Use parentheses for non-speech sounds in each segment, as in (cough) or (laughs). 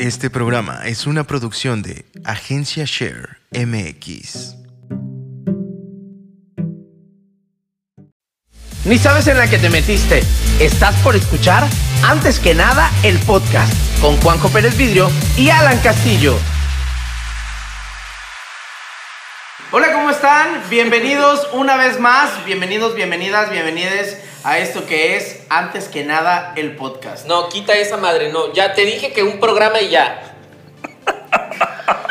Este programa es una producción de Agencia Share MX. Ni sabes en la que te metiste. Estás por escuchar, antes que nada, el podcast con Juanjo Pérez Vidrio y Alan Castillo. Hola, ¿cómo están? Bienvenidos una vez más. Bienvenidos, bienvenidas, bienvenides a esto que es, antes que nada, el podcast. No, quita esa madre, no. Ya te dije que un programa y ya.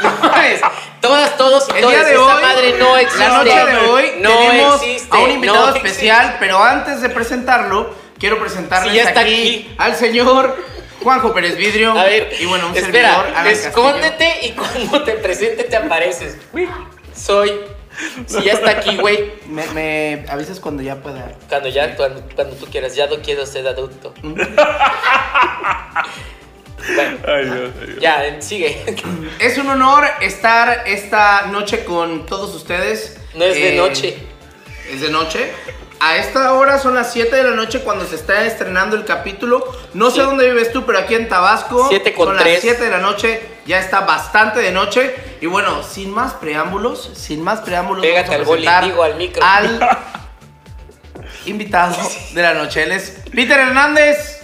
No mames. Todas, todos y El todas. día de esa hoy, madre no existe. la noche de hoy, no tenemos existe, a un invitado no especial, existe. pero antes de presentarlo, quiero presentarles Sí, ya está aquí, aquí. al señor Juanjo Pérez Vidrio. A ver, y bueno, un espera, servidor, Alan Castillo. escóndete y cuando te presente te apareces. Soy. Si ya está aquí, güey. Me, me avisas cuando ya pueda. Cuando ya, cuando, cuando tú quieras. Ya no quiero ser adulto. (laughs) Bueno, Ay, Dios, ay, Dios. ya, sigue. Es un honor estar esta noche con todos ustedes. No es de Eh, noche. Es de noche. A esta hora son las 7 de la noche cuando se está estrenando el capítulo. No sé Sí. dónde vives tú, pero aquí en Tabasco Siete con son tres. las 7 de la noche. Ya está bastante de noche. Y bueno, sin más preámbulos, sin más preámbulos, Pégate vamos a al boli, presentar digo, al micro. al (laughs) invitado de la noche. Él es Peter Hernández.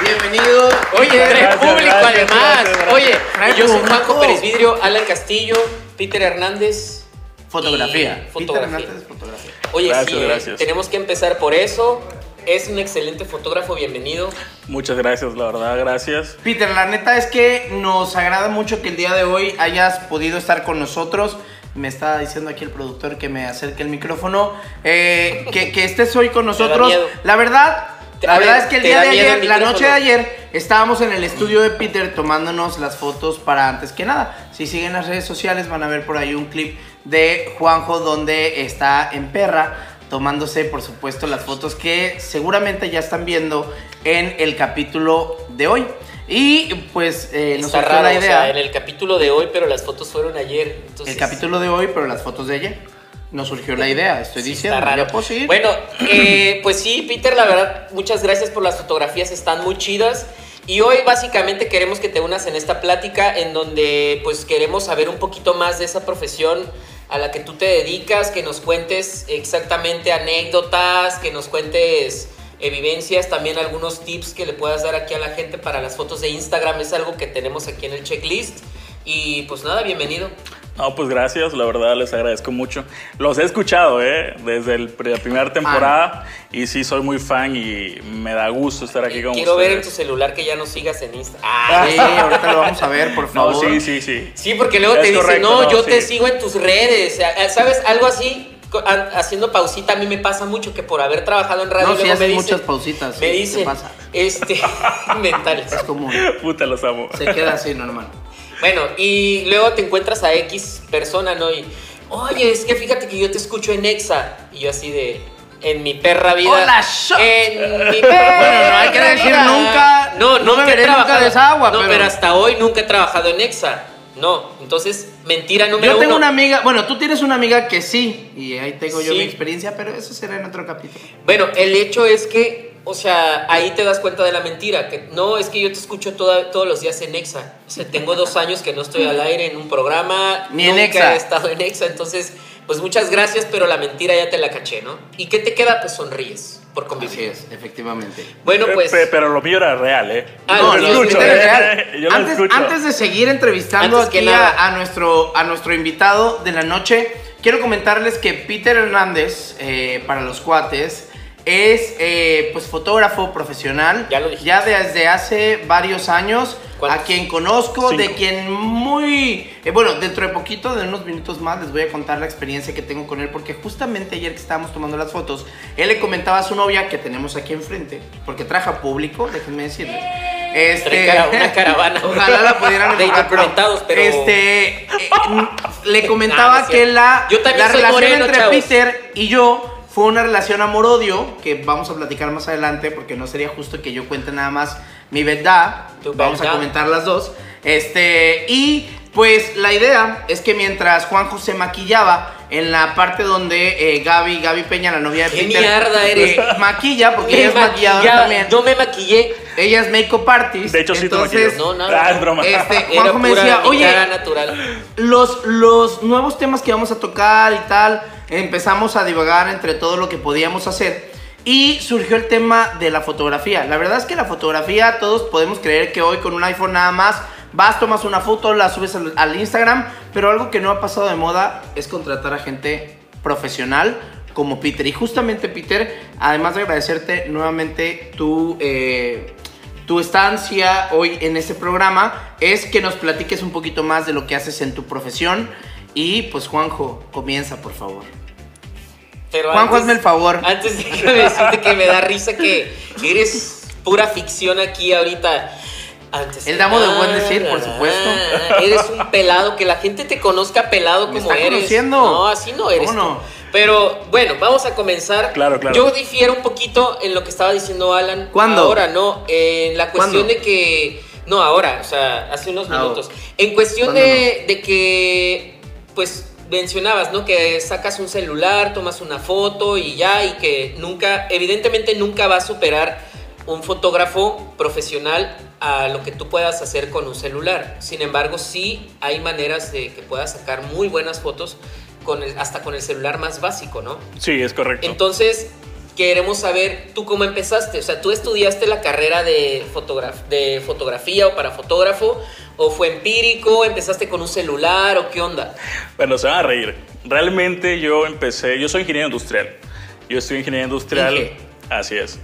Bienvenido. Oye, Gracias, público gracias, además. gracias, gracias. Oye, yo soy. Juanjo Pérez Vidrio, Alan Castillo, Peter Hernández. Fotografía. Y Peter fotografía. Hernández, fotografía. Oye, Gracias, sí, eh, gracias. tenemos que empezar por eso. Es un excelente fotógrafo, bienvenido. Muchas gracias, la verdad, gracias. Peter, la neta es que nos agrada mucho que el día de hoy hayas podido estar con nosotros. Me está diciendo aquí el productor que me acerque el micrófono. Eh, que, que estés hoy con (laughs) nosotros. La verdad, la a verdad ver, es que el ¿te día de ayer, la noche de ayer, estábamos en el estudio de Peter tomándonos las fotos para antes que nada. Si siguen las redes sociales van a ver por ahí un clip de Juanjo donde está en perra tomándose por supuesto las fotos que seguramente ya están viendo en el capítulo de hoy. Y pues eh, nos surgió la o idea, sea, en el capítulo de hoy, pero las fotos fueron ayer. Entonces, el capítulo de hoy, pero las fotos de ayer. Nos surgió la idea, estoy sí diciendo. Bueno, eh, pues sí, Peter, la verdad, muchas gracias por las fotografías, están muy chidas. Y hoy básicamente queremos que te unas en esta plática en donde pues queremos saber un poquito más de esa profesión a la que tú te dedicas, que nos cuentes exactamente anécdotas, que nos cuentes eh, vivencias, también algunos tips que le puedas dar aquí a la gente para las fotos de Instagram, es algo que tenemos aquí en el checklist. Y pues nada, bienvenido. No, pues gracias, la verdad les agradezco mucho. Los he escuchado, ¿eh? Desde el, la primera temporada y sí, soy muy fan y me da gusto estar aquí con Quiero ver en tu ustedes. celular que ya nos sigas en Instagram. Ah, Sí, ahorita lo vamos a ver, por (laughs) No, favor. sí, sí, sí. Sí, porque luego Es te dicen, no, no, yo te sí. sigo en tus redes. Eh, ¿Sabes? Algo así, haciendo pausita, a mí me pasa mucho que por haber trabajado en radio, No, sí, luego me haces dicen, muchas pausitas. me sí, dicen, ¿Qué pasa? este, (laughs) mentales. Es común. Puta, los amo. Se queda así normal. Bueno, y luego te encuentras a X persona, ¿no? Y, oye, es que fíjate que yo te escucho en Exa. Y yo así de, en mi perra vida. Hola, shot. En mi perra Bueno, no hay que decir vida. nunca, No, no nunca he nunca trabajado. de esa agua, no, pero- pero... hasta hoy nunca he trabajado en Exa. No, entonces, mentira número Yo tengo uno. una amiga, bueno, tú tienes una amiga que sí, y ahí tengo yo mi experiencia, pero eso será en otro capítulo. Bueno, el hecho es que, o sea, ahí te das cuenta de la mentira. Que no, es que yo te escucho toda- todos los días en Exa. O sea, tengo dos (laughs) años que no estoy al aire en un programa. Ni en nunca Exa. he estado en Exa. Entonces, pues muchas gracias, pero la mentira ya te la caché, ¿no? ¿Y qué te queda? Pues sonríes por Así convivir. es, efectivamente. Bueno, Eh, pues. pe- Pero lo mío era real, ¿eh? Ah, no, lo escucho, ¿eh? real. (laughs) Yo lo antes, escucho. antes de seguir entrevistando Antes aquí a nuestro, a nuestro invitado de la noche, quiero comentarles que Peter Hernández, eh, para los cuates, es eh, pues fotógrafo profesional. Ya lo dijiste. Ya desde hace varios años. A quien conozco, de quien muy... eh, bueno, dentro de poquito, de unos minutos más, les voy a contar la experiencia que tengo con él, porque justamente ayer que estábamos tomando las fotos, él le comentaba a su novia que tenemos aquí enfrente, porque traje a público, déjenme decirles. Este, una (laughs) caravana. Ojalá la pudieran De enfocar, indocumentados, pero- Este, eh, (laughs) le Nah, comentaba no que la, la relación moreno, entre chavos. Peter y yo fue una relación amor-odio, que vamos a platicar más adelante, porque no sería justo que yo cuente nada más mi verdad. Tu Vamos a comentar las dos. Este, y pues la idea es que mientras Juanjo se maquillaba, en la parte donde eh, Gaby, Gaby Peña, la novia de ¡Qué Peter, mierda eres! eh, maquilla, porque Me ella es maquilladora también. Yo me maquillé. Ella es makeup artist. De hecho, sí te. No, nada. Ah, es broma. Este, Juanjo me decía, oye, natural. los, los nuevos temas que vamos a tocar y tal, empezamos a divagar entre todo lo que podíamos hacer. Y surgió el tema de la fotografía. La verdad es que la fotografía, todos podemos creer que hoy con un iPhone nada más vas, tomas una foto, la subes al, al Instagram, pero algo que no ha pasado de moda es contratar a gente profesional como Peter. Y justamente Peter, además de agradecerte nuevamente tu... eh, tu estancia hoy en este programa es que nos platiques un poquito más de lo que haces en tu profesión. Y pues Juanjo, comienza por favor. Pero Juanjo, antes- hazme el favor. Antes déjame decirte que me da risa que eres pura ficción aquí ahorita. Antes El damo de buen decir, por supuesto. Eres un pelado, que la gente te conozca pelado Me como está eres. conociendo. No, así no eres. ¿Cómo tú. no? Pero bueno, vamos a comenzar. Claro, claro. Yo difiero un poquito en lo que estaba diciendo Alan. ¿Cuándo? Ahora, no. En la cuestión ¿Cuándo? de que. No, ahora, o sea, hace unos Ah, minutos. En cuestión ¿Cuándo de, de que, pues, mencionabas, ¿no? Que sacas un celular, tomas una foto y ya, y que nunca, evidentemente nunca va a superar un fotógrafo profesional a lo que tú puedas hacer con un celular. Sin embargo, sí hay maneras de que puedas sacar muy buenas fotos con el- hasta con el celular más básico, ¿no? Sí, es correcto. Entonces, queremos saber tú cómo empezaste. O sea, ¿tú estudiaste la carrera de, fotograf- de fotografía o para fotógrafo? ¿O fue empírico? ¿Empezaste con un celular? ¿O qué onda? Bueno, se van a reír. Realmente yo empecé, yo soy ingeniero industrial. Yo estoy ingeniería industrial. Inge. Así es.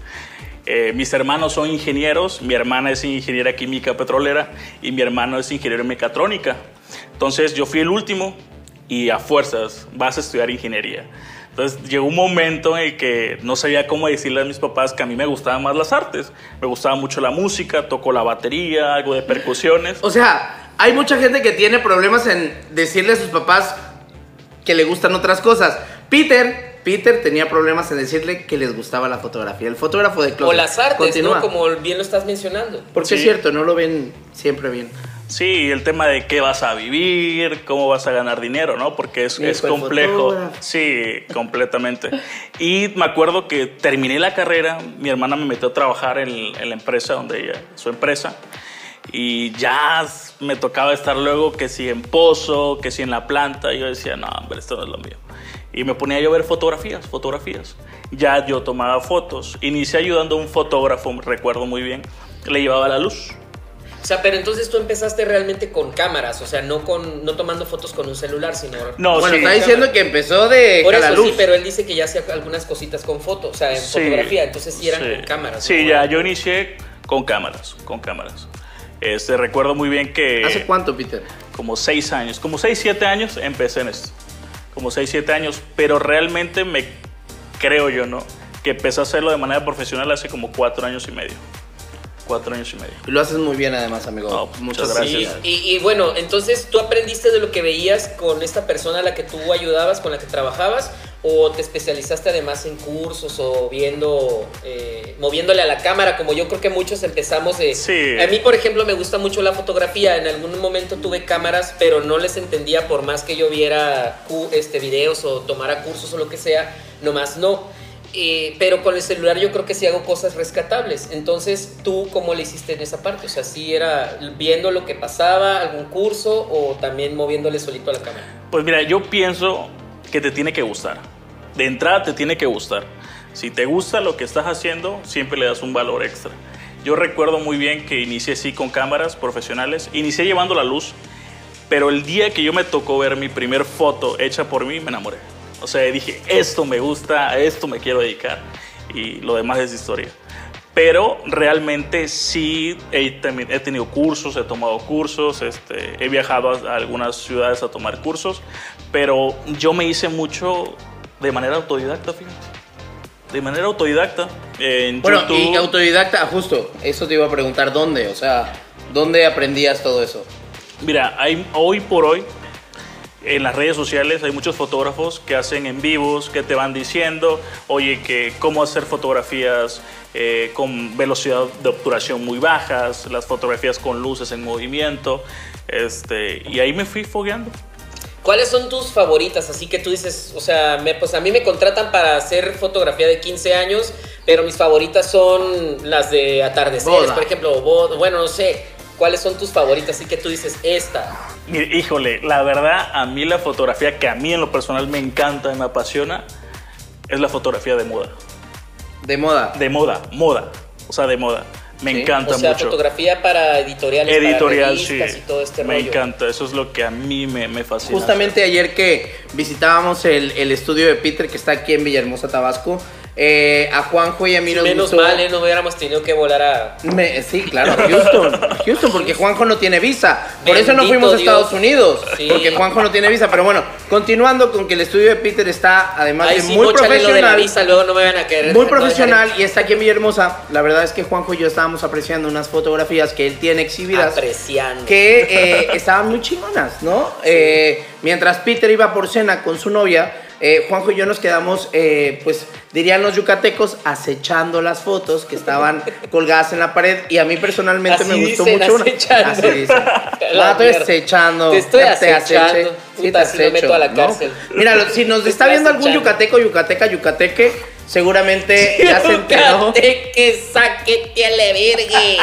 Eh, mis hermanos son ingenieros, mi hermana es ingeniera química petrolera y mi hermano es ingeniero en mecatrónica. Entonces yo fui el último y a fuerzas vas a estudiar ingeniería. Entonces llegó un momento en el que no sabía cómo decirle a mis papás que a mí me gustaban más las artes. Me gustaba mucho la música, toco la batería, algo de percusiones. O sea, hay mucha gente que tiene problemas en decirle a sus papás que le gustan otras cosas. Peter, Peter tenía problemas en decirle que les gustaba la fotografía. El fotógrafo de closet. O las artes, Continúa. ¿no? Como bien lo estás mencionando. Porque Sí. es cierto, no lo ven siempre bien. Sí, el tema de qué vas a vivir, cómo vas a ganar dinero, ¿no? Porque es, es complejo. fotógrafo. Sí, completamente. Y me acuerdo que terminé la carrera, mi hermana me metió a trabajar en, en la empresa donde ella, su empresa, y ya me tocaba estar luego que si en Pozo, que si en la planta, y yo decía, no, hombre, esto no es lo mío. Y me ponía yo a ver fotografías, fotografías. Ya yo tomaba fotos. Inicié ayudando a un fotógrafo, recuerdo muy bien, le llevaba la luz. O sea, pero entonces tú empezaste realmente con cámaras, o sea, no con no tomando fotos con un celular, sino No, bueno, sí. está diciendo que empezó de Por la eso luz. sí, pero él dice que ya hacía algunas cositas con fotos, o sea, en Sí, fotografía, entonces sí eran sí. con cámaras. Sí, ¿no? ya yo inicié con cámaras, con cámaras. Este, recuerdo muy bien que ¿Hace cuánto, Peter? como seis años, como seis, siete años empecé en esto. Como seis, siete años, pero realmente me creo yo, ¿no? Que empecé a hacerlo de manera profesional hace como cuatro años y medio. Cuatro años y medio. Y lo haces muy bien además, amigo. No, Muchas muchas gracias. gracias. Y, y bueno, entonces tú aprendiste de lo que veías con esta persona a la que tú ayudabas, con la que trabajabas, o te especializaste además en cursos o viendo, eh, moviéndole a la cámara, como yo creo que muchos empezamos de... Sí. A mí, por ejemplo, me gusta mucho la fotografía. En algún momento tuve cámaras, pero no les entendía por más que yo viera este, videos o tomara cursos o lo que sea, nomás no. Eh, pero con el celular yo creo que sí hago cosas rescatables. Entonces, ¿tú cómo le hiciste en esa parte? O sea, ¿sí era viendo lo que pasaba, algún curso o también moviéndole solito a la cámara? Pues mira, yo pienso que te tiene que gustar. De entrada te tiene que gustar. Si te gusta lo que estás haciendo, siempre le das un valor extra. Yo recuerdo muy bien que inicié así con cámaras profesionales. Inicié llevando la luz, pero el día que yo me tocó ver mi primer foto hecha por mí, me enamoré. O sea, dije, esto me gusta, a esto me quiero dedicar. Y lo demás es historia. Pero realmente sí he, he tenido cursos, he tomado cursos, este, he viajado a algunas ciudades a tomar cursos, pero yo me hice mucho de manera autodidacta, fíjate. De manera autodidacta. En Bueno, YouTube. y autodidacta, justo, eso te iba a preguntar, ¿dónde? O sea, ¿dónde aprendías todo eso? Mira, hay, hoy por hoy en las redes sociales hay muchos fotógrafos que hacen en vivos, que te van diciendo, oye, que cómo hacer fotografías eh, con velocidad de obturación muy bajas, las fotografías con luces en movimiento, este, y ahí me fui fogueando. ¿Cuáles son tus favoritas? Así que tú dices, o sea, me- pues a mí me contratan para hacer fotografía de 15 años, pero mis favoritas son las de atardeceres, Boda. por ejemplo, bueno, no sé. ¿Cuáles son tus favoritas? Así que tú dices, esta. Mire, Híjole, la verdad, a mí la fotografía que a mí en lo personal me encanta y me apasiona es la fotografía de moda. De moda. De moda, moda. O sea, de moda. Me Sí. encanta O sea, mucho. fotografía para editoriales, Editorial, para sí. revistas y todo este me rollo. encanta. Eso es lo que a mí me, me fascina. Justamente ayer que visitábamos el, el estudio de Peter, que está aquí en Villahermosa, Tabasco, eh, a Juanjo y a mí nos Menos gustó- mal, ¿eh? No hubiéramos tenido que volar a... Me- sí, claro, Houston. Houston, porque Juanjo no tiene visa. Por eso no fuimos a Dios. Estados Unidos. Sí. Porque Juanjo no tiene visa. Pero bueno, continuando con que el estudio de Peter está, además Ay, de sí, muy móchale lo de la profesional. visa, luego no me van a querer. Muy profesional y está aquí en Villahermosa. La verdad es que Juanjo y yo estábamos apreciando unas fotografías que él tiene exhibidas. Apreciando. que eh, estaban muy chingonas, ¿no? Mientras Peter iba por cena con su novia, eh, Juanjo y yo nos quedamos, eh, pues dirían los yucatecos, acechando las fotos que estaban (laughs) colgadas en la pared y a mí personalmente Así me gustó dicen, mucho una. acechando. Así dicen. (laughs) La estoy acechando. Te estoy aceche. acechando. Sí, Puta, te si me acecho, meto a la ¿no? cárcel. Mira, si nos Te está viendo algún yucateco, yucateca, yucateque, seguramente ya se enteró. que saquete a la vergue.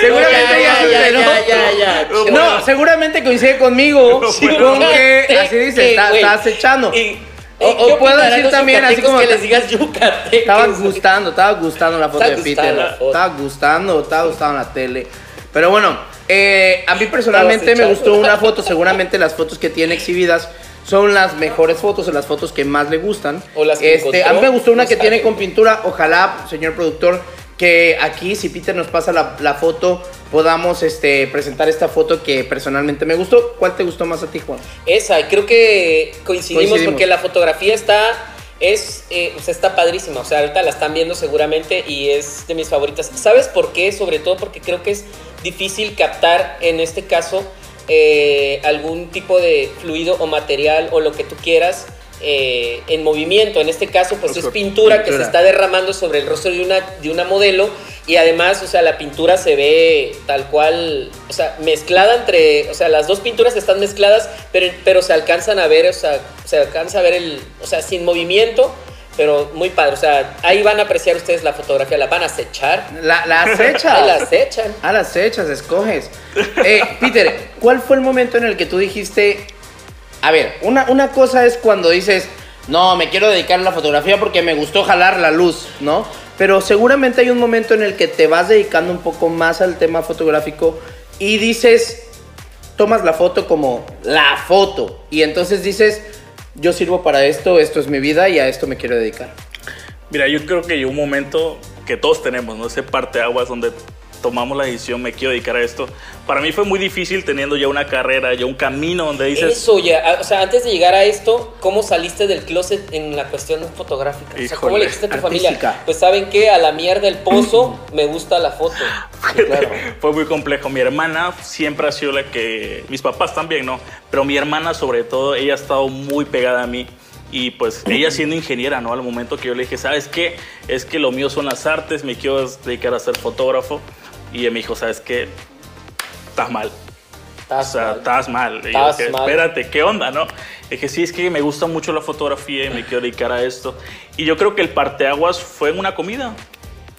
Seguramente ya, se ya, enteró. ya, ya, ya. No, seguramente coincide conmigo con que así dice, está, está acechando. Y- O- ¿y o qué puedo decir también así como que les digas yucatecos. Estaba gustando, estaba gustando la foto Está de Peter. foto. Estaba gustando, estaba gustando la tele. Pero bueno, eh, a mí personalmente me gustó una foto. Seguramente las fotos que tiene exhibidas son las mejores fotos o las fotos que más le gustan. O las que este, a mí me gustó una que tiene con pintura. Ojalá, señor productor, que aquí, si Peter nos pasa la, la foto, podamos este, presentar esta foto que personalmente me gustó. ¿Cuál te gustó más a ti, Juan? Esa, creo que coincidimos, Coincidimos. porque la fotografía está. Es, eh, o sea, está padrísima. O sea, ahorita la están viendo seguramente y es de mis favoritas. ¿Sabes por qué? Sobre todo porque creo que es difícil captar en este caso eh, algún tipo de fluido o material o lo que tú quieras eh, en movimiento. En este caso, pues es Oscar, pintura, que se pintura. está derramando sobre el rostro de una, de una modelo y además, o sea, la pintura se ve tal cual, o sea, mezclada entre, o sea, las dos pinturas están mezcladas, pero, pero se alcanzan a ver, o sea, se alcanza a ver el, o sea, sin movimiento, pero muy padre, o sea, ahí van a apreciar ustedes la fotografía, la van a acechar, La, la acecha. (laughs) ahí la acechan. A las fechas, escoges. Eh, Peter, ¿cuál fue el momento en el que tú dijiste, a ver, una, una cosa es cuando dices, no, me quiero dedicar a la fotografía porque me gustó jalar la luz, ¿no? Pero seguramente hay un momento en el que te vas dedicando un poco más al tema fotográfico y dices, tomas la foto como la foto y entonces dices, yo sirvo para esto, esto es mi vida y a esto me quiero dedicar. Mira, yo creo que hay un momento que todos tenemos, ¿no? Ese parte de aguas donde tomamos la decisión, me quiero dedicar a esto. Para mí fue muy difícil teniendo ya una carrera, ya un camino donde dices, Eso ya, o sea, antes de llegar a esto, ¿cómo saliste del closet en la cuestión fotográfica? O sea, ¿cómo Híjole, le dijiste a tu familia? artística. Pues saben qué, a la mierda el pozo, (laughs) me gusta la foto. Claro. fue muy complejo. Mi hermana siempre ha sido la que, mis papás también, ¿no? Pero mi hermana sobre todo, ella ha estado muy pegada a mí. Y pues ella siendo ingeniera, ¿no? Al momento que yo le dije, ¿sabes qué? Es que lo mío son las artes, me quiero dedicar a ser fotógrafo. Y ella me dijo, ¿sabes qué? Estás mal. Estás o sea, mal. estás mal. Y yo dije, mal. espérate, ¿qué onda, no? Dije, sí, es que me gusta mucho la fotografía y me quiero dedicar a esto. Y yo creo que el parteaguas fue en una comida.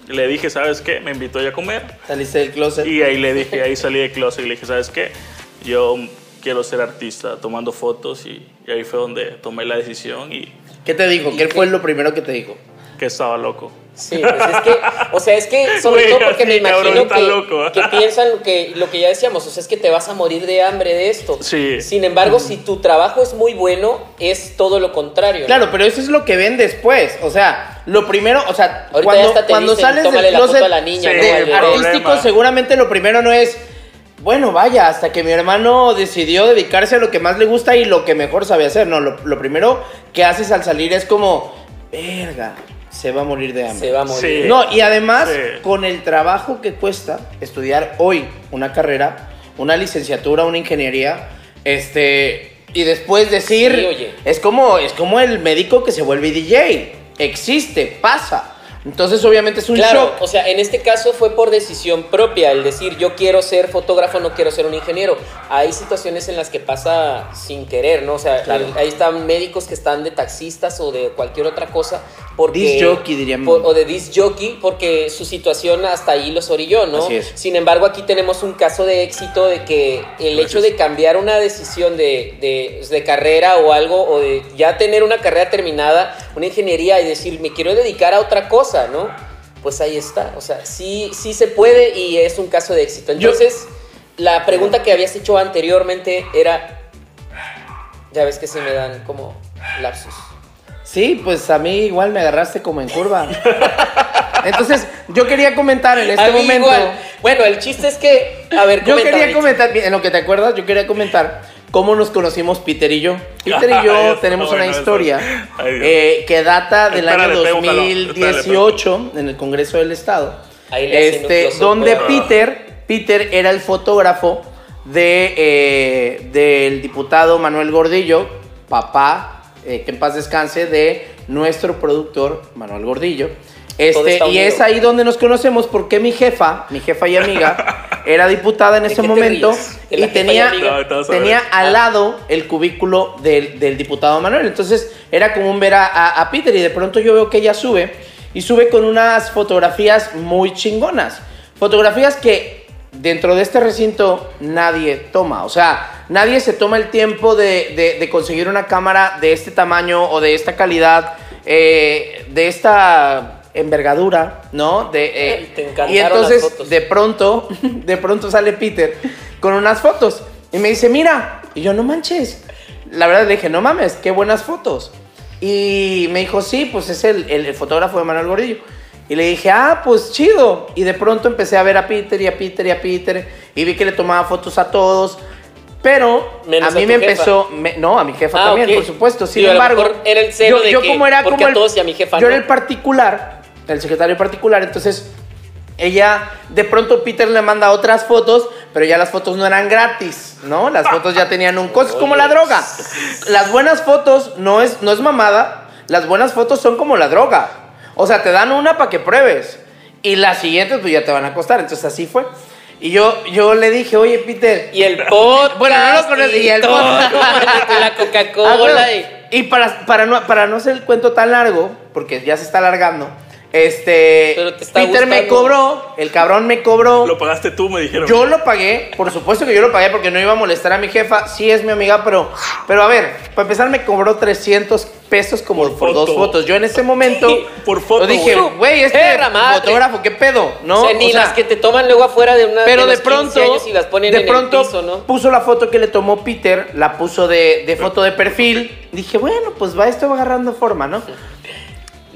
Le dije, ¿sabes qué? Me invitó ella a comer. Saliste del closet. Y ahí le dije, ahí salí de closet y le dije, ¿sabes qué? Yo quiero ser artista tomando fotos y, y ahí fue donde tomé la decisión y ¿Qué te dijo? ¿Y ¿Qué qué? fue lo primero que te dijo? que estaba loco. Sí, pues es que, (laughs) o sea, es que sobre todo porque me imagino que, loco. que piensan lo que, lo que ya decíamos, o sea, es que te vas a morir de hambre de esto. Sí. Sin embargo, si tu trabajo es muy bueno, es todo lo contrario. ¿no? Claro, pero eso es lo que ven después. O sea, lo primero, o sea, Ahorita ya cuando, hasta te cuando dicen, sales del la foto closet a la niña, Sí, ¿no? artístico, problema. seguramente lo primero no es, bueno, vaya, hasta que mi hermano decidió dedicarse a lo que más le gusta y lo que mejor sabe hacer. No, lo, lo primero que haces al salir es como, verga, se va a morir de hambre. Se va a morir. Sí. No, y además, Sí. con el trabajo que cuesta estudiar hoy una carrera, una licenciatura, una ingeniería, este, y después decir, Sí, oye. es como, es como el médico que se vuelve DJ. Existe, pasa. Entonces, obviamente es un Claro, shock. o sea, en este caso fue por decisión propia, el decir yo quiero ser fotógrafo, no quiero ser un ingeniero. Hay situaciones en las que pasa sin querer, ¿no? O sea, Claro. el- ahí están médicos que están de taxistas o de cualquier otra cosa. Porque, Disc jockey, dirían. por- o de disc jockey, porque su situación hasta ahí los orilló, ¿no? Así es. Sin embargo, aquí tenemos un caso de éxito de que el hecho de cambiar una decisión de, de- de carrera o algo, o de ya tener una carrera terminada, una ingeniería, y decir, me quiero dedicar a otra cosa, ¿no? Pues ahí está. O sea, sí, sí se puede y es un caso de éxito. Yo- Entonces, la pregunta que habías hecho anteriormente era. Ya ves que se me dan como lapsus. Sí, pues a mí igual me agarraste como en curva. Entonces, yo quería comentar en este A mí momento. igual. Bueno, el chiste es que. A ver, Yo quería comentar, en lo que te acuerdas, yo quería comentar cómo nos conocimos Peter y yo. Peter y (laughs) yo tenemos bueno una historia eh, que data del Espérale, año pego un jalón. 2018 en el Congreso del Estado. Ahí le Este, donde pero- Peter, Peter era el fotógrafo de, eh, del diputado Manuel Gordillo, papá, eh, que en paz descanse, de nuestro productor Manuel Gordillo. Este, y es ahí donde nos conocemos porque mi jefa, mi jefa y amiga, (laughs) era diputada en ¿De ese te momento y tenía? No, tenía al lado el cubículo del, del diputado Manuel. Entonces era común ver a, a- a Peter y de pronto yo veo que ella sube y sube con unas fotografías muy chingonas. Fotografías que dentro de este recinto nadie toma. O sea, nadie se toma el tiempo de, de- de conseguir una cámara de este tamaño o de esta calidad, eh, de esta envergadura, ¿no? De, eh, te y entonces las fotos. de pronto, (laughs) de pronto sale Peter con unas fotos y me dice, mira, y yo no manches. La verdad le dije, no mames, qué buenas fotos. Y me dijo, sí, pues es el, el- el fotógrafo de Manuel Gordillo. Y le dije, ah, pues chido. Y de pronto empecé a ver a Peter y a Peter y a Peter y vi que le tomaba fotos a todos. Pero Menos a mí a me jefa. empezó, me- no, a mi jefa Ah, también, por supuesto. Sin Digo, embargo, era el celo yo, de yo que, como era como a el, todos y a mi jefa yo no. era el particular, el secretario particular, entonces ella, de pronto Peter le manda otras fotos, pero ya las fotos no eran gratis, ¿no? Las fotos ya tenían un costo, como la droga. Las buenas fotos no es, no es mamada, las buenas fotos son como la droga. O sea, te dan una para que pruebes y las siguientes pues ya te van a costar, entonces así fue. Y yo, yo le dije, oye Peter, Y el podcast. Bueno, no lo conocí, y el cómprate (laughs) la Ah, Coca-Cola. bueno. y- Y para, para, no, para no hacer el cuento tan largo, porque ya se está alargando, este. Pero te está Peter me cobró, el cabrón me cobró. Lo pagaste tú, me dijeron. Yo lo pagué, por supuesto que yo lo pagué porque no iba a molestar a mi jefa. Sí es mi amiga, pero, pero a ver, para empezar me cobró 300 pesos como por, Por dos foto. fotos. Yo en ese momento Por foto, yo dije, güey. este fotógrafo, ¿qué pedo? ¿No? o sea, ni O sea, las que te toman luego afuera de una pero de, de los 15 pronto, años y las ponen de en pronto el piso, ¿no? puso la foto que le tomó Peter, la puso de, de foto de perfil. Dije, bueno, pues va, esto va agarrando forma, ¿no?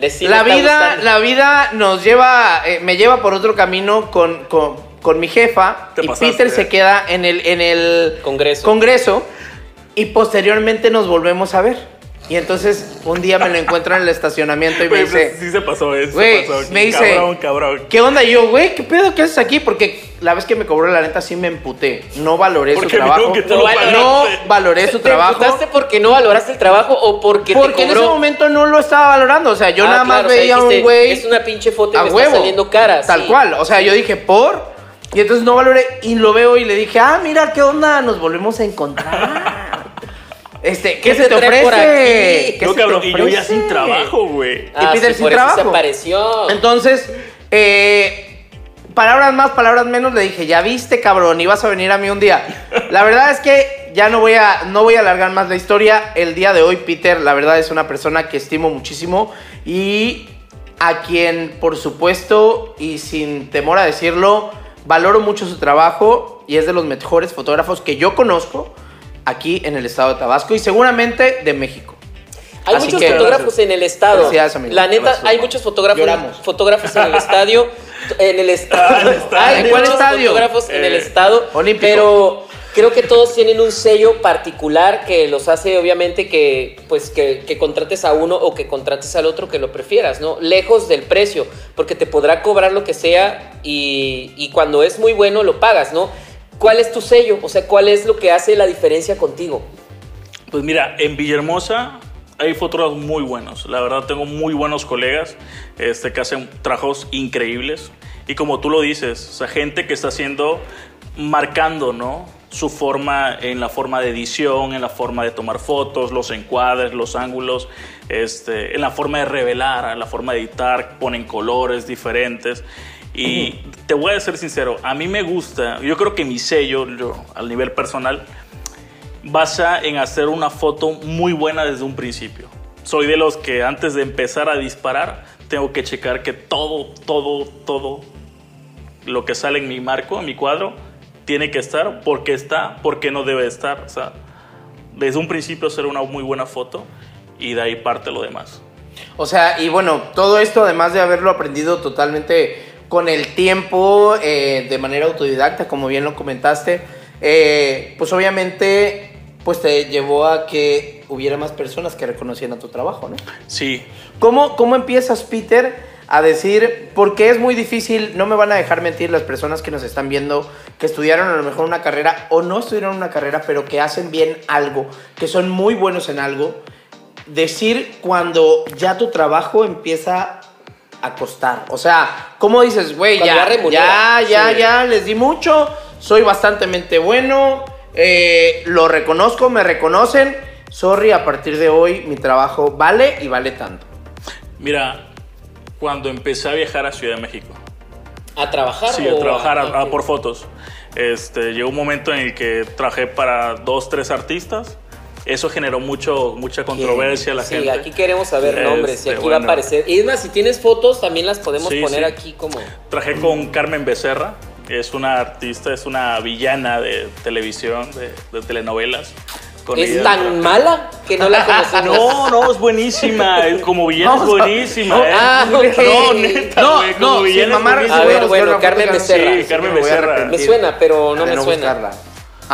Sí la vida, la vida nos lleva, eh, me lleva por otro camino con, con, con mi jefa y pasaste. Peter se queda en el, en el Congreso. congreso y posteriormente nos volvemos a ver. Y entonces un día me lo encuentro en el estacionamiento y me Güey, pues, dice, sí se pasó eso. Güey, se pasó. me dice- Cabrón, cabrón. ¿qué onda? Y yo, güey, ¿qué pedo? ¿Qué haces aquí? Porque la vez que me cobró la neta sí me emputé. No valoré su Porque vio trabajo. que No lo valoraste. No valoré su ¿Te trabajo. emputaste porque no valoraste el trabajo o porque, Porque te en cobró? ese momento no lo estaba valorando. O sea, yo Ah, nada claro, más o sea, veía dijiste, un güey. Es una pinche foto y a me huevo. está saliendo cara. Tal sí. cual. O sea, yo dije, por. Y entonces no valoré. Y lo veo y le dije, ah, mira, ¿qué onda? Nos volvemos a encontrar. Este, ¿qué, ¿Qué se te trae por ofrece? aquí? ¿Qué No, se te cabrón, y yo ya ofrece? sin trabajo, güey. Y Ah, Peter sí, sin por eso se trabajo. apareció. Entonces, eh, palabras más, palabras menos, le dije, ya viste, cabrón, ibas a venir a mí un día. La verdad es que ya no voy a, no voy a alargar más la historia. El día de hoy, Peter, la verdad es una persona que estimo muchísimo y a quien, por supuesto, y sin temor a decirlo, valoro mucho su trabajo y es de los mejores fotógrafos que yo conozco aquí en el estado de Tabasco y seguramente de México. Hay Así muchos que- fotógrafos en el estado. Amigo. La neta, Gracias. hay muchos fotógrafos, fotógrafos en el (laughs) estadio. En el estadio. Hay ¿En cuál estadio? fotógrafos en el Eh, estado. Olímpico. Pero creo que todos tienen un sello particular que los hace, obviamente, que pues que, que contrates a uno o que contrates al otro que lo prefieras, ¿no? Lejos del precio, porque te podrá cobrar lo que sea y, y cuando es muy bueno lo pagas, ¿no? ¿Cuál es tu sello? O sea, ¿cuál es lo que hace la diferencia contigo? Pues mira, en Villahermosa hay fotógrafos muy buenos. La verdad, tengo muy buenos colegas este, que hacen trabajos increíbles. Y como tú lo dices, o gente que está haciendo, marcando, ¿no? Su forma en la forma de edición, en la forma de tomar fotos, los encuadres, los ángulos, este, en la forma de revelar, en la forma de editar, ponen colores diferentes. Y te voy a ser sincero, a mí me gusta, yo creo que mi sello, yo, al nivel personal, basa en hacer una foto muy buena desde un principio. Soy de los que antes de empezar a disparar, tengo que checar que todo, todo, todo lo que sale en mi marco, en mi cuadro, tiene que estar, porque está, porque no debe estar. O sea, desde un principio hacer una muy buena foto y de ahí parte lo demás. O sea, y bueno, todo esto además de haberlo aprendido totalmente con el tiempo, eh, de manera autodidacta, como bien lo comentaste, eh, pues obviamente pues te llevó a que hubiera más personas que reconocieran tu trabajo, ¿no? Sí. ¿Cómo, cómo empiezas, Peter, a decir, porque es muy difícil, no me van a dejar mentir las personas que nos están viendo, que estudiaron a lo mejor una carrera o no estudiaron una carrera, pero que hacen bien algo, que son muy buenos en algo, decir cuando ya tu trabajo empieza a costar. O sea, ¿cómo dices, güey, ya, ya ya, ya, Sí. ya, les di mucho, soy bastante bueno, eh, lo reconozco, me reconocen, sorry, a partir de hoy mi trabajo vale y vale tanto. Mira, cuando empecé a viajar a Ciudad de México, ¿A trabajar? sí, o a trabajar a- a ok. por fotos, este, llegó un momento en el que trabajé para dos, tres artistas. Eso generó mucho, mucha controversia a la Sí, gente. aquí queremos saber Este, nombres y aquí va a aparecer. Y es más, si tienes fotos, también las podemos Sí, poner sí. aquí como. Trabajé con Carmen Becerra, es una artista, es una villana de televisión, de, de telenovelas. ¿Es tan mala que no la (laughs) conocemos? No, no, es buenísima. es- Como villana es buenísima. No, ¿eh? ah, ok. No, neta, No, güey, como no, villana es mamar, buenísima. A ver, bueno, Carmen Becerra. Sí, Carmen Becerra. Me suena, pero no me suena. buscarla.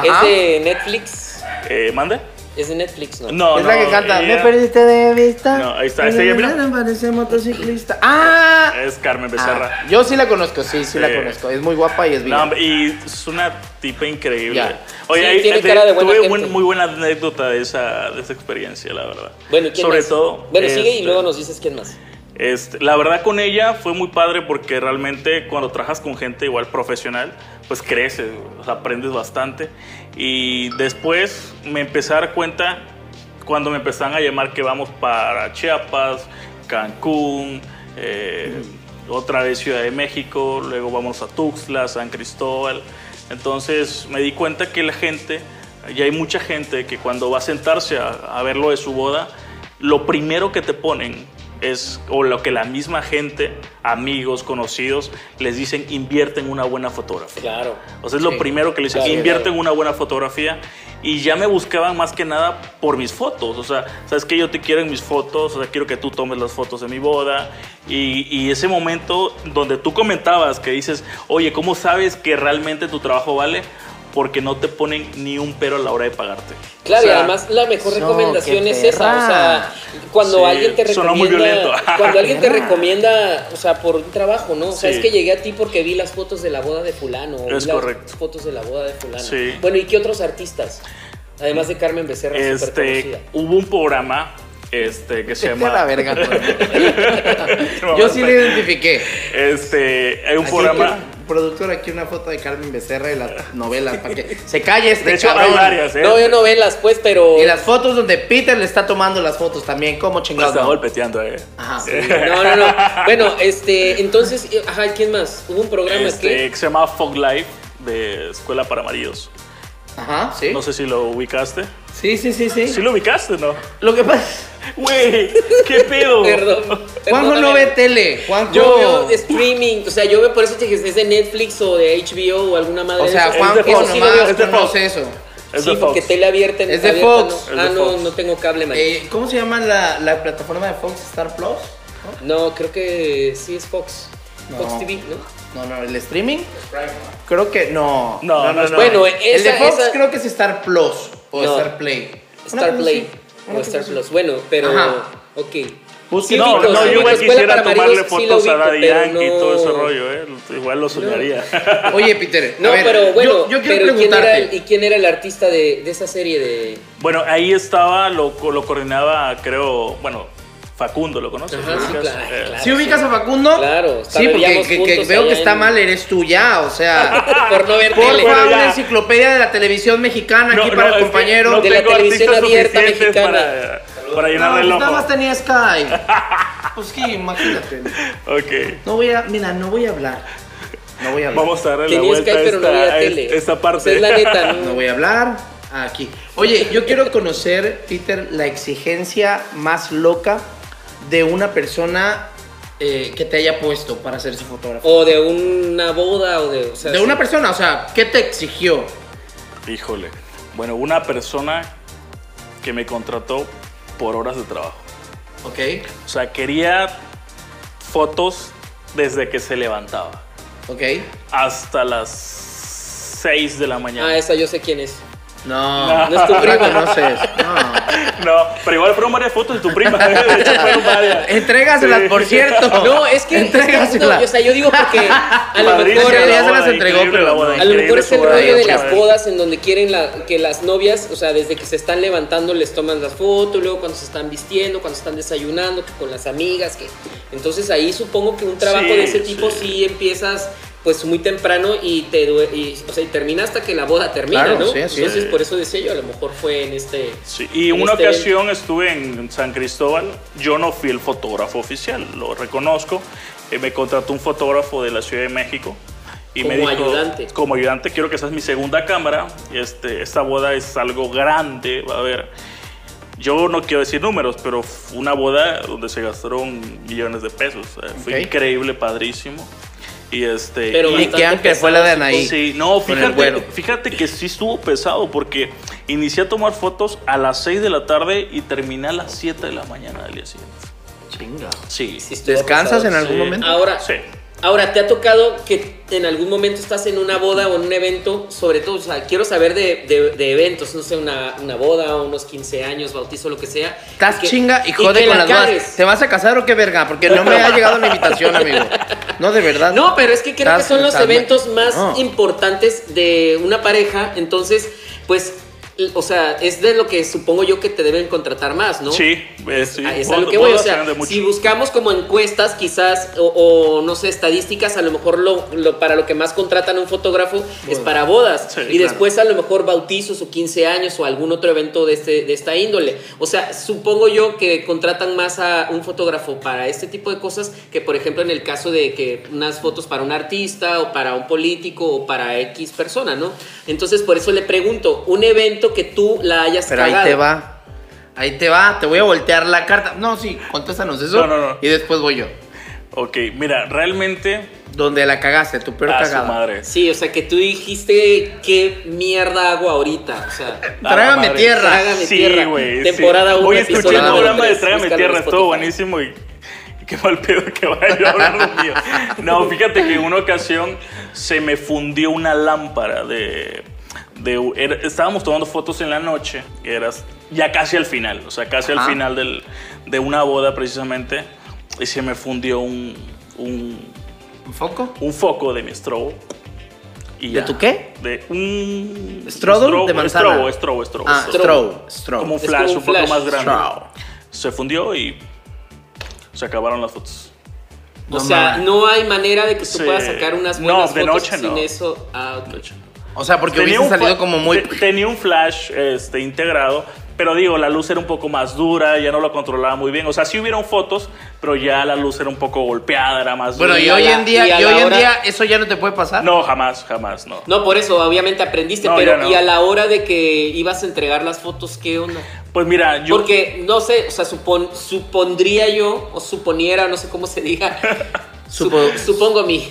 ¿Es Ajá. de Netflix? Eh, ¿Mande? Es de Netflix, ¿no? No, es no. la que canta, ella me perdiste de vista. No, ahí está, esa ella, mira. Parece motociclista. ¡Ah! Es Carmen Becerra. Ah, yo sí la conozco, sí, sí, la Sí. conozco. Es muy guapa y es No, bien. hombre, y es una tipa increíble. Ya. Oye, Sí, ahí- tiene de- cara de buena tuve gente. buen- muy buena anécdota de esa, de esa experiencia, la verdad. Bueno, ¿y quién Sobre más? todo. Bueno, sigue y este, luego nos dices quién más. Este, la verdad con ella fue muy padre porque realmente cuando trabajas con gente igual profesional, pues creces, o sea, aprendes bastante. Y después me empecé a dar cuenta cuando me empezaron a llamar que vamos para Chiapas, Cancún, eh, otra vez Ciudad de México, luego vamos a Tuxtla, San Cristóbal. Entonces me di cuenta que la gente, y hay mucha gente que cuando va a sentarse a, a ver lo de su boda, lo primero que te ponen es, o lo que la misma gente, amigos, conocidos, les dicen, invierte en una buena fotografía. Claro. O sea, es Sí, lo primero que le dicen, claro, invierte claro. en una buena fotografía. Y ya me buscaban más que nada por mis fotos. O sea, sabes que yo te quiero en mis fotos, o sea, quiero que tú tomes las fotos de mi boda. Y, y ese momento donde tú comentabas que dices, oye, ¿cómo sabes que realmente tu trabajo vale? Porque no te ponen ni un pero a la hora de pagarte. Claro, O sea, y además la mejor recomendación es esa. O sea, cuando Sí, alguien te sonó recomienda. muy violento. (laughs) Cuando alguien te recomienda, o sea, por un trabajo, ¿no? O sea, Sí. es que llegué a ti porque vi las fotos de la boda de Fulano. o Es vi las correcto. fotos de la boda de Fulano. Sí. Bueno, ¿y qué otros artistas? Además de Carmen Becerra, súper Este, conocida. hubo un programa este, que se (laughs) llama... la verga. (laughs) Yo sí le identifiqué. Este, hay un programa... Productor, aquí una foto de Carmen Becerra y las novelas para que se calle este (laughs) De hecho, cabrón. hay varias, ¿eh? No, yo novelas, pues, pero. Y las fotos donde Peter le está tomando las fotos también, ¿cómo Me chingados? está golpeteando, eh. Ajá. No, no, no. Bueno, este, entonces, eh, ajá, ¿quién más? Hubo un programa Este, que. que se llama Fog Life de Escuela para Maridos. Ajá, sí. No sé si lo ubicaste. Sí, sí, sí, sí. ¿Sí lo ubicaste, no? Lo que pasa. Güey, ¿qué pedo? (laughs) Perdón. Juanjo no ve tele. Juanjo. Yo veo streaming, o sea, yo veo por eso te dije, es de Netflix o de HBO o alguna madre O de sea. Juanjo. Eso sí lo veo. nomás Es de Fox. eso. Es sí, de porque Fox. tele abierta Es de abierta Fox. no. Es de Ah, no, Fox. no tengo cable, man. Eh, ¿Cómo se llama la, la plataforma de Fox Star Plus? No, creo que sí es Fox. No. Fox TV, ¿no? No, no, el streaming. Creo que no. No, no es Bueno, el de Fox esa- creo que es Star Plus o No. Star Play. Star Play o Star. Plus. Bueno, pero. Ajá. Ok. Pues Sí, no, No, yo igual quisiera tomarle maridos sí fotos a Daddy Yankee y todo ese rollo, ¿eh? Igual lo soñaría. (laughs) Oye, Peter. a No, ver, pero bueno, yo, yo quiero pero ¿quién era, ¿y quién era el artista de, de esa serie de...? Bueno, ahí estaba, lo, lo coordinaba, creo, bueno, Facundo, ¿lo conoces? Ajá, ¿Lo sí, ubicas? claro, Eh, claro. ¿Sí ubicas a Facundo? Claro, Sí, porque que, que veo que allá está en- mal, eres tú ya, o sea. (laughs) Por no ver Porfa, tele. Bueno, una enciclopedia de la televisión mexicana aquí no, para no, el que compañero. no De la televisión abierta mexicana. Para, para llenar No, el pues ojo. nada más tenía Sky. (laughs) Pues sí, imagínate. Ok. No voy a, mira, no voy a hablar. No voy a hablar. Vamos a darle la Tenía vuelta Skype, a pero no esta, había a tele. esta O parte. sea, es la neta, (laughs) No ¿no? voy a hablar aquí. Oye, yo quiero conocer, Peter, la exigencia más loca de una persona eh, que te haya puesto para hacer su fotógrafo. O de una boda, o de... O sea, De sí. una persona, o sea, ¿qué te exigió? Híjole. Bueno, una persona que me contrató por horas de trabajo. ¿Ok? O sea, quería fotos desde que se levantaba ¿Ok? hasta las 6 de la mañana. Ah, esa yo sé quién es. No, No es tu la prima. conoces. No. No, pero igual fueron varias fotos de tu prima. De hecho, fueron varias. Entrégaselas, Sí. por cierto. No, es que... Entrégaselas. no, o sea, yo digo porque a lo mejor... ya se las entregó, pero la boda, no. A lo mejor es el rollo de las bodas en donde quieren la- que las novias, o sea, desde que se están levantando les toman las fotos, luego cuando se están vistiendo, cuando se están desayunando, que con las amigas, que entonces ahí supongo que un trabajo Sí, de ese tipo sí. sí. empiezas pues muy temprano y te y, o sea, y termina hasta que la boda termina, Claro, ¿no? sí, así entonces es. por eso decía yo, a lo mejor fue en este Sí, y en una este ocasión estuve en San Cristóbal, yo no fui el fotógrafo oficial, lo reconozco, eh, me contrató un fotógrafo de la Ciudad de México y me Como dijo, ayudante. como ayudante, quiero que seas mi segunda cámara, este, esta boda es algo grande, va a ver, yo no quiero decir números, pero fue una boda donde se gastaron millones de pesos, eh, fue increíble, padrísimo. Y este Pero y- que aunque fue la de Anaí. Sí, no, fíjate, fíjate que sí estuvo pesado porque inicié a tomar fotos a las 6 de la tarde y terminé a las 7 de la mañana del día siguiente. Chinga. Sí. ¿Descansas pesado. en algún Sí. momento? Ahora, Sí. Ahora, ¿te ha tocado que en algún momento estás en una boda o en un evento? Sobre todo, o sea, quiero saber de, de- de eventos, no sé, una, una boda, unos 15 años, bautizo, lo que sea. Estás que- chinga y jode con la las bodas. ¿Te vas a casar o qué verga? Porque no me ha llegado la invitación, amigo. No, de verdad. No, pero es que creo que son los eventos más No. importantes de una pareja. Entonces, pues, o sea, es de lo que supongo yo que te deben contratar más, ¿no? Sí, es, sí. Es a lo Bodas- que voy, o sea, si buscamos como encuestas quizás o, o, no sé, estadísticas, a lo mejor lo, lo- para lo que más contratan a un fotógrafo es para bodas Sí, y claro. después a lo mejor bautizos o 15 años o algún otro evento de, este, de esta índole. O sea, supongo yo que contratan más a un fotógrafo para este tipo de cosas que por ejemplo en el caso de que unas fotos para un artista o para un político o para X persona, ¿no? Entonces por eso le pregunto, un evento que tú la hayas Pero ahí cagado. te va. Ahí te va. Te voy a voltear la carta. No, sí, contéstanos eso. No, no, no. Y después voy yo. Ok, mira, realmente. Donde la cagaste, tu peor A su cagada. madre. Sí, o sea, que tú dijiste qué mierda hago ahorita. O sea, (laughs) Trágame tierra. Trágame Sí, tierra. güey. Temporada sí. uno, Hoy escuché el programa de. Trágame Tierra, estuvo buenísimo y, (laughs) qué mal pedo que vaya a hablar lo mío. No, fíjate que en una ocasión se me fundió una lámpara de. De- era- estábamos tomando fotos en la noche, que era ya casi al final, o sea, casi Ajá. al final del- de una boda precisamente, y se me fundió un, un, ¿Un foco? un foco de mi strobo. Y ¿De ya. tu qué? De un... ¿Strobo de manzana? Strobo, strobo, strobo. Ah, strobo. Strobe. Como un Es flash, como un un poco flash. más grande. Se fundió y se acabaron las fotos. o No sea, no hay manera de que tú Sí. puedas sacar unas No, buenas de fotos noche sin no. eso. Ah, ok. O sea, porque Tenía hubiese un salido como muy. te- Tenía un flash este, integrado, pero digo, la luz era un poco más dura, ya no lo controlaba muy bien. O sea, sí hubieron fotos, pero ya la luz era un poco golpeada, era más Bueno, dura. y a hoy la- en día, y y hoy en día, eso ya no te puede pasar. No, jamás, jamás, no. No, por eso, obviamente aprendiste, No, pero no. y a la hora de que ibas a entregar las fotos, ¿qué onda? Pues mira, yo... Porque, no sé, o sea, supon- supondría yo, o suponiera, no sé cómo se diga. (laughs) Supo- Sup- supongo mi.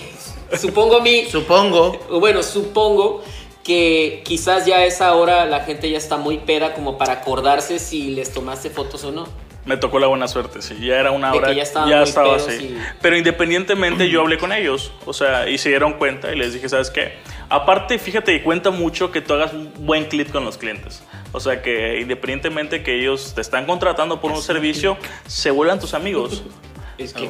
Supongo mi. Supongo. Bueno, supongo que quizás ya a esa hora la gente ya está muy peda como para acordarse si les tomaste fotos o no. Me tocó la buena suerte, sí. Ya era una De que hora. ya estaban muy estaba pedos así. y- Pero independientemente, yo hablé con ellos. O sea, y se dieron cuenta y les dije, ¿sabes qué? Aparte, fíjate que cuenta mucho que tú hagas un buen clip con los clientes. O sea, que independientemente que ellos te están contratando por un servicio, se vuelvan tus amigos. (laughs) Es que-.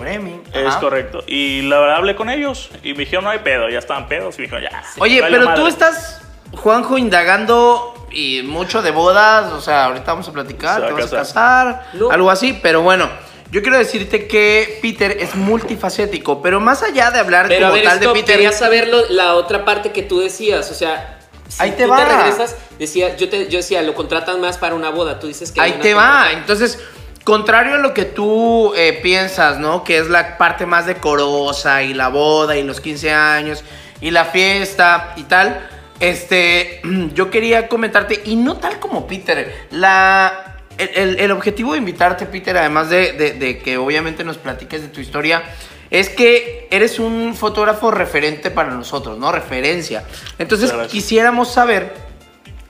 Es Ajá. correcto. Y la verdad hablé con ellos y me dijeron, no hay pedo, ya estaban pedos. Y me dijeron, ya. Oye, vale pero tú madre". estás, Juanjo, indagando y mucho de bodas. O sea, ahorita vamos a platicar, Se va te a vas a casar. No. algo así. Pero bueno, yo quiero decirte que Peter es multifacético. Pero más allá de hablar Pero a como ver, tal de Peter. quería saber lo- la otra parte que tú decías, o sea, si Ahí te tú va. te regresas, decía, yo, te, yo decía, lo contratan más para una boda, tú dices que... Ahí te va. Entonces, contrario a lo que tú eh, piensas, ¿no? Que es la parte más decorosa y la boda y los 15 años y la fiesta y tal. Este, (clears throat) yo quería comentarte, y no tal como Peter, la, el, el- el objetivo de invitarte, Peter, además de, de- de que obviamente nos platiques de tu historia, es que eres un fotógrafo referente para nosotros, ¿no? Referencia. Entonces, quisiéramos saber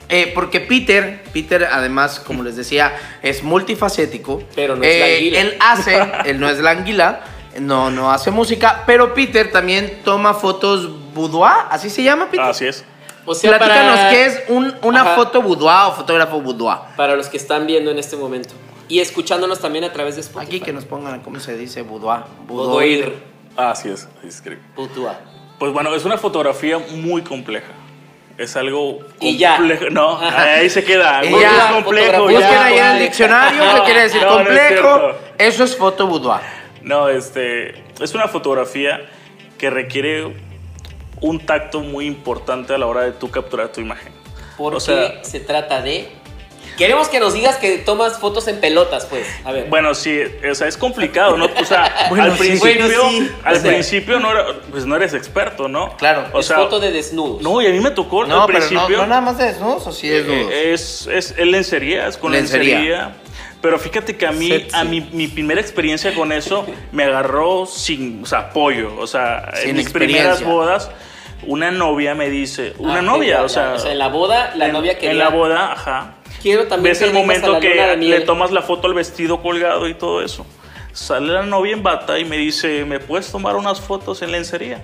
eh, porque Peter, Peter además, como les decía, es multifacético. Pero no es la Eh, anguila. Él hace, él no es la anguila, no, no hace música, pero Peter también toma fotos boudoir, ¿así se llama, Peter? Así es. O sea, Platícanos para, qué es un- una Ajá. foto boudoir o fotógrafo boudoir. para los que están viendo en este momento y escuchándonos también a través de Spotify. Aquí que nos pongan cómo se dice boudoir. Boudoir. Así es. Así es Boudoir. Pues bueno, es una fotografía muy compleja. Es algo Y ya. complejo. No, ahí se queda. (laughs) Y Muy ya. complejo. Fotografía. Busquen ahí en el (laughs) diccionario qué quiere decir no, no es complejo. Eso es foto boudoir. No, este, es una fotografía que requiere un tacto muy importante a la hora de tú capturar tu imagen. Porque O sea, se trata de... Queremos que nos digas que tomas fotos en pelotas, pues. A ver. bueno, sí, o sea, es complicado, ¿no? O sea, (laughs) Bueno, al sí. principio, Bueno, sí. al O sea. principio no, era- pues no eres experto, ¿no? Claro. O es sea, foto de desnudos. no, y a mí me tocó No, al pero no, principio. no nada más de desnudos o sí desnudos. Eh, Es, es, es lencería, es con Lencería. lencería. Pero fíjate que a mí, Sexy. a mi, mi primera experiencia con eso me agarró sin, o sea, apoyo. O sea, Sin en mis primeras bodas, una novia me dice, una Ah, novia, ya, o sea, ya. en la boda, la en- novia quería... En la boda, ajá. Quiero también Ves que el momento que le tomas la foto al vestido colgado y todo eso. Sale la novia en bata y me dice, ¿me puedes tomar unas fotos en lencería?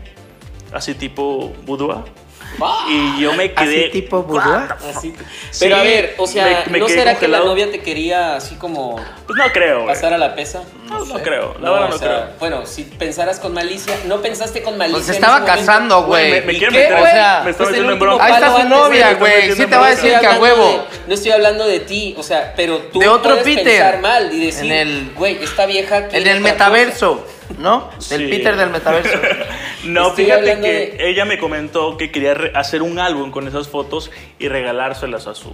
Así tipo boudoir. ¡Ah! Y yo me quedé... Así tipo. Así. Sí, Pero a ver, o sea, me- me ¿no será que la novia te quería así como Pues no creo, pasar a la pesa? No, no creo, la verdad no o sea, creo. Bueno, si pensaras con malicia, no pensaste con malicia. Pues se en estaba casando, güey. Me, me ¿Y quiere qué, meter, güey? o sea, me está Pues el metiendo en bronca. Ahí está su novia, güey. Sí en te va a decir que a huevo. de- no estoy hablando de ti, o sea, pero tú De otro puedes Peter. pensar mal y decir, En el- güey, esta vieja El del otra metaverso, ¿no? Del Sí. Peter del metaverso. (laughs) No, Estoy fíjate que de- ella me comentó que quería hacer un álbum con esas fotos y regalárselas a su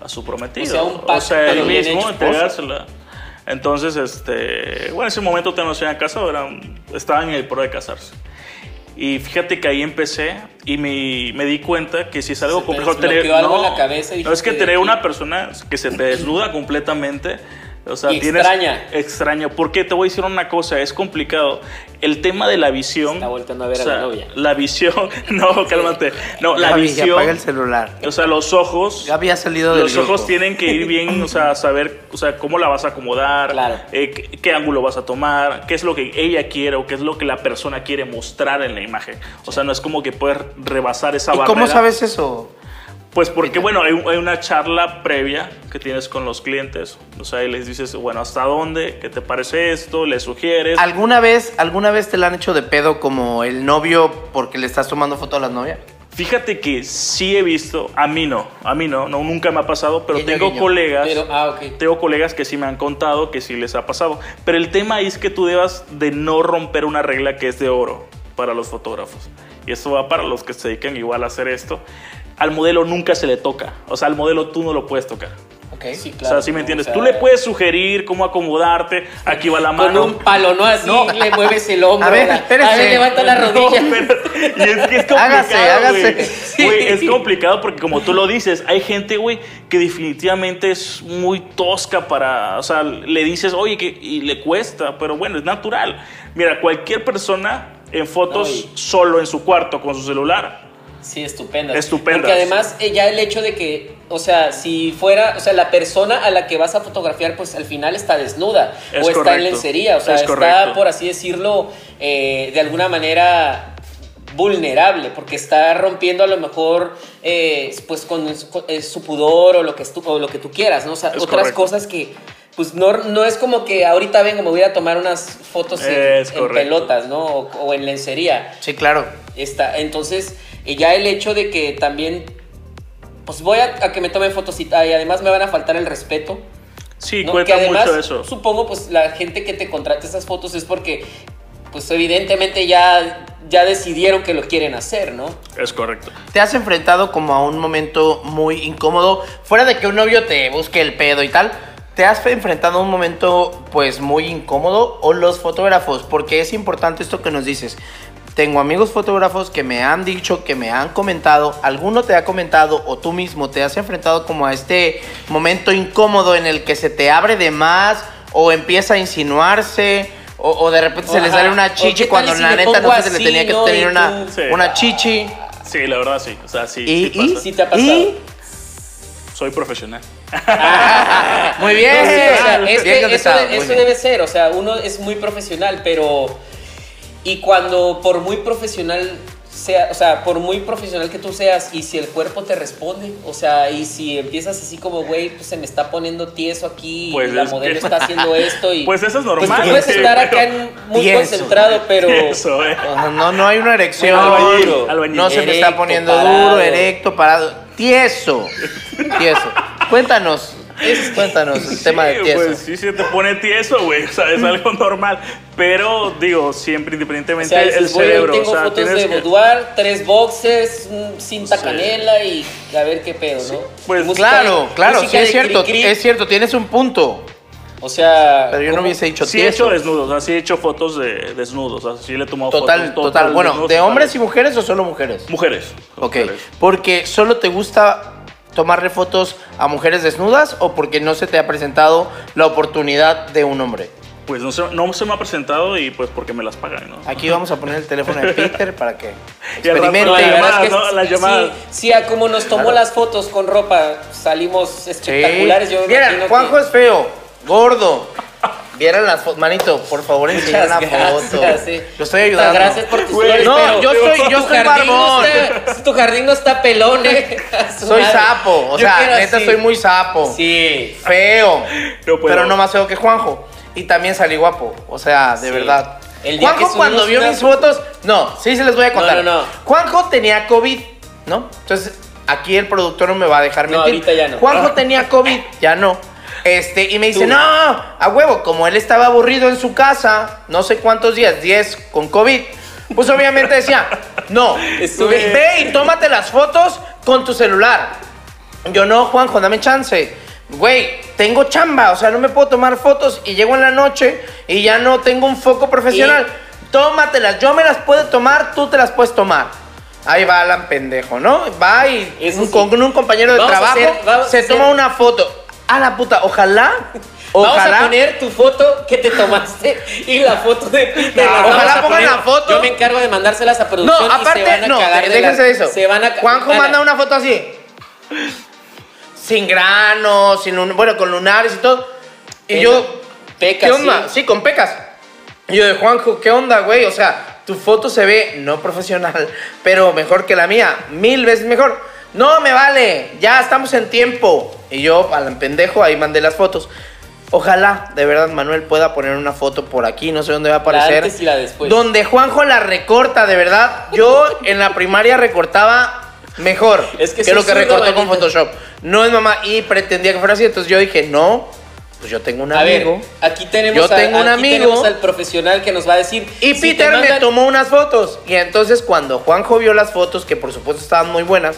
a su prometido. O sea, un pack, él pero bien mismo entregársela. Entonces, este, bueno, en ese momento se habían casado, eran, estaban en el pro de casarse. Y fíjate que ahí empecé y me, me di cuenta que si es algo Se te complejo tener. algo no, en la cabeza y no es que dijiste, tener "De una aquí". persona que se te desnuda completamente. O sea, Y tienes. extraña. Extraño. Porque te voy a decir una cosa, es complicado. El tema de la visión. Está volteando a ver o a la novia. La visión. (laughs) No, cálmate. No, la Gaby, ya apaga el visión. celular. O sea, los ojos. Gaby ha salido del Los ojos grupo. tienen que ir bien, o sea, saber, o sea, cómo la vas a acomodar, Claro. eh, qué, qué ángulo vas a tomar, qué es lo que ella quiere o qué es lo que la persona quiere mostrar en la imagen. O sea, no es como que puedes rebasar esa ¿Y barrera. cómo sabes eso? Pues porque, bueno, hay, hay una charla previa que tienes con los clientes. O sea, y les dices, bueno, ¿hasta dónde? ¿Qué te parece esto? ¿Le sugieres? ¿Alguna vez, alguna vez te la han hecho de pedo como el novio porque le estás tomando foto a la novia? Fíjate que sí he visto, a mí no, a mí no, no nunca me ha pasado, pero Guiño, tengo guiño. colegas. Pero, ah, ok. Tengo colegas que sí me han contado que sí les ha pasado. Pero el tema es que tú debas de no romper una regla que es de oro para los fotógrafos. Y esto va para los que se dedican igual a hacer esto. Al modelo nunca se le toca. O sea, al modelo tú no lo puedes tocar. Ok. Sí, o claro. sea, ¿sí me ¿no? entiendes? O sea, tú le puedes sugerir cómo acomodarte. Aquí va la Con mano. un palo, ¿no? Así No. le mueves el hombro. A ver, espérese. A ver, levanta la (laughs) No, rodilla. espérate. Y es que es complicado, Hágase, hágase. güey. Güey, es complicado porque como tú lo dices, hay gente, güey, que definitivamente es muy tosca para, o sea, le dices, oye, que y le cuesta, pero bueno, es natural. Mira, cualquier persona en fotos No, y- solo en su cuarto con su celular Sí, estupendas. Estupendas. Porque además, eh, ya el hecho de que, o sea, si fuera, o sea, la persona a la que vas a fotografiar, pues al final está desnuda Es o está en lencería, o sea, Es está, correcto. por así decirlo, eh, de alguna manera vulnerable, porque está rompiendo a lo mejor, eh, pues con, con, su pudor o lo, que es tu- o lo que tú quieras, ¿no? O sea, Es otras correcto. cosas que, pues no, no es como que ahorita vengo, me voy a tomar unas fotos en, pelotas, ¿no? O, o en lencería. Sí, claro. Está, entonces, eh, ya el hecho de que también, pues voy a, a que me tomen fotos y, ah, y además me van a faltar el respeto. Sí, ¿no? cuenta que además, mucho eso. Supongo, pues la gente que te contrata esas fotos es porque, pues evidentemente ya, ya decidieron que lo quieren hacer, ¿no? Es correcto. ¿Te has enfrentado como a un momento muy incómodo? Fuera de que un novio te busque el pedo y tal. ¿Te has enfrentado a un momento pues muy incómodo? ¿O los fotógrafos? Porque es importante esto que nos dices. Tengo amigos fotógrafos que me han dicho, que me han comentado, alguno te ha comentado o tú mismo te has enfrentado como a este momento incómodo en el que se te abre de más o empieza a insinuarse o, o de repente se le sale una chichi cuando si la neta no se le tenía que tener una, Sí. una chichi. Sí, la verdad sí. O sea, sí, Y- sí y- pasa. Sí te ha pasado. Y- Soy profesional. (laughs) Muy bien. No, sí, o sea, es Bien que eso, debe ser, o sea, uno es muy profesional, pero... Y cuando por muy profesional sea, o sea, por muy profesional que tú seas, y si el cuerpo te responde, o sea, y si empiezas así como, güey, pues se me está poniendo tieso aquí, Pues y la es modelo que- (laughs) está haciendo esto, y... Pues eso es Pues normal. tú puedes estar pero- acá en- muy (laughs) Tieso. concentrado, pero... (laughs) Eso, eh. No, no hay una erección. Albañil, albañil. No se me está poniendo parado. duro, erecto, parado. Tieso. Tieso. Cuéntanos. Cuéntanos el tema de Sí, tieso. Pues sí se te pone tieso, güey. O sea, es algo normal. Pero, digo, siempre, O independientemente sea, el cerebro. tengo o sea, fotos tienes de que- boudoir, tres boxes, un cinta Sí. canela y a ver qué pedo, ¿no? pues, Música Claro, claro, sí es cierto. cri-cri. Es cierto, tienes un punto. O sea, Pero yo no ¿cómo? hubiese dicho Sí he hecho tieso. desnudos, o sea, sí he hecho fotos de desnudos, o sea, sí le he tomado Total, fotos. total. Bueno, desnudos ¿de hombres y mujeres o solo mujeres? Mujeres. Ok. mujeres. Porque solo te gusta tomarle fotos a mujeres desnudas o porque no se te ha presentado la oportunidad de un hombre. Pues no se, no se me ha presentado y pues porque me las pagan, ¿no? Aquí vamos a poner el teléfono de Peter para que (laughs) experimente. La verdad llamadas, es que ¿no? Las sí, sí, a como nos tomó Claro. las fotos con ropa, salimos espectaculares. Yo Vieran, imagino Juanjo que- es feo, gordo. Vieran las fotos. Manito, por favor, una gracias, foto. (laughs) sí. Lo estoy ayudando. Gracias por tus no, pero yo soy- yo soy no barbón. está- tu jardín no está pelón, eh. (laughs) Soy madre. sapo. O Yo sea, neta, así. soy muy sapo. Sí. Feo. No pero no más feo que Juanjo. Y también salí guapo. O sea, de Sí. verdad. El día que Juanjo cuando vio una- mis fotos. No, sí se les voy a contar. No, no, no. Juanjo tenía COVID, ¿no? Entonces, aquí el productor no me va a dejar No, mentir. ahorita ya no. Juanjo tenía COVID, ya no. Este, y me dice, Tú. no, a huevo, como él estaba aburrido en su casa, no sé cuántos días, 10 con COVID, pues obviamente decía, no, (laughs) Estuve- ve y tómate las fotos con tu celular. Yo no, Juanjo, dame chance. Güey, tengo chamba, o sea, no me puedo tomar fotos y llego en la noche y ya no tengo un foco profesional. Tómatelas, yo me las puedo tomar, tú te las puedes tomar. Ahí va Alan pendejo, ¿no? Va y Eso un- sí. con un compañero de Vamos trabajo hacer- se hacer- toma una foto. A la puta, ojalá, (laughs) Vamos ojalá. a poner tu foto que te tomaste (laughs) y la foto de Peter. las Ojalá vamos pongan la foto. Yo me encargo de mandárselas a No, producción y se aparte, van a no, cagar de déjense la- de eso. Se van a Juanjo manda una foto así. Sin granos, sin bueno, con lunares y todo. Y yo, Pecas, ¿qué onda? sí. Sí. con pecas. Y yo de Juanjo, ¿qué onda, güey? O sea, tu foto se ve no profesional, (laughs) pero mejor que la mía, mil veces mejor. No, me vale, ya estamos en tiempo. Y yo, al pendejo, ahí mandé las fotos. Ojalá, de verdad, Manuel pueda poner una foto por aquí, no sé dónde va a aparecer. antes y la después. Donde Juanjo la recorta, de verdad. Yo en la primaria recortaba mejor (laughs) Es que que, lo que recortó con. Photoshop. No es mamá, y pretendía que fuera así, entonces yo dije, no, pues yo tengo un A amigo. ver, aquí tenemos, Yo a- tengo un aquí amigo. tenemos al profesional que nos va a decir. Y si Peter te me mandan- tomó unas fotos. Y entonces cuando Juanjo vio las fotos, que por supuesto estaban muy buenas,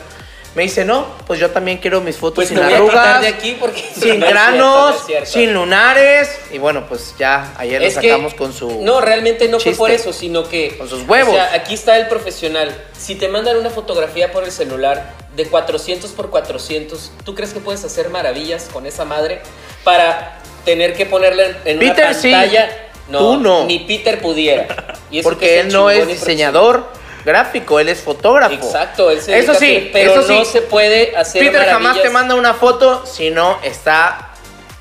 me dice, no, pues yo también quiero mis fotos Pues sin arrugas, de aquí porque (laughs) sin no es cierto, no granos, sin lunares. Y bueno, pues ya ayer Es lo que- sacamos con su... No, realmente no chiste. fue por eso, sino que. Con sus huevos. O sea, aquí está el profesional. Si te mandan una fotografía por el celular de 400 por 400, ¿tú crees que puedes hacer maravillas con esa madre para tener que ponerla en, Peter, una sí. pantalla? No, Tú no. ni Peter pudiera. Y eso porque él no es diseñador, gráfico, él es fotógrafo. Exacto, él se Eso sí, pero eso sí. no se puede hacer Peter jamás te manda una foto si no está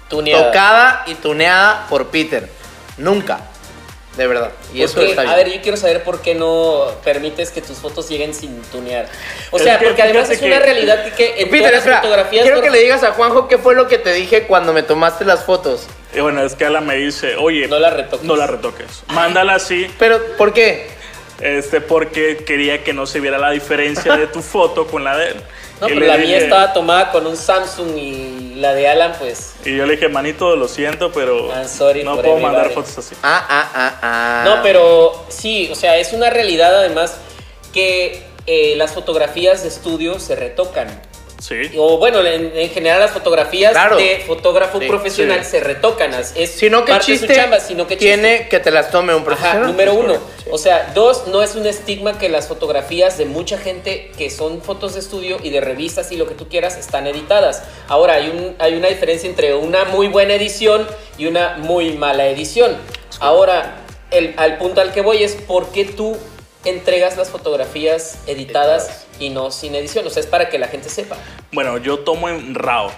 tuneadas. tocada y tuneada por Peter. Nunca. De verdad. Y eso Porque, está bien. A ver, yo quiero saber por qué no permites que tus fotos lleguen sin tunear. O Es sea, que porque además es una realidad que- que en Peter, todas las espera, fotografías... quiero por- que le digas a Juanjo qué fue lo que te dije cuando me tomaste las fotos. Y bueno, es que Alan me dice, oye, No la retoques. No la retoques. Mándala así, Pero, ¿por qué? Este, porque quería que no se viera la diferencia de tu (laughs) foto con la de él. No, Y pero la mía estaba tomada con un Samsung y la de Alan, pues... Y yo le dije, manito, lo siento, pero I'm sorry no puedo mandar everybody". fotos así. Ah, ah, ah, ah. No, pero sí, o sea, es una realidad además que eh, las fotografías de estudio se retocan. Sí. O bueno, en, en general las fotografías Claro. de fotógrafo Sí, profesional sí. se retocan. Es Sino que parte de su chamba, sino que chiste. tiene que te las tome un Ajá, profesional. número uno. O sea, dos, no es un estigma que las fotografías de mucha gente que son fotos de estudio y de revistas y lo que tú quieras están editadas. Ahora, hay, un, hay una diferencia entre una muy buena edición y una muy mala edición. Ahora, el, al punto al que voy es por qué tú entregas las fotografías editadas y no sin edición. O sea, es para que la gente sepa. Bueno, yo tomo en RAW.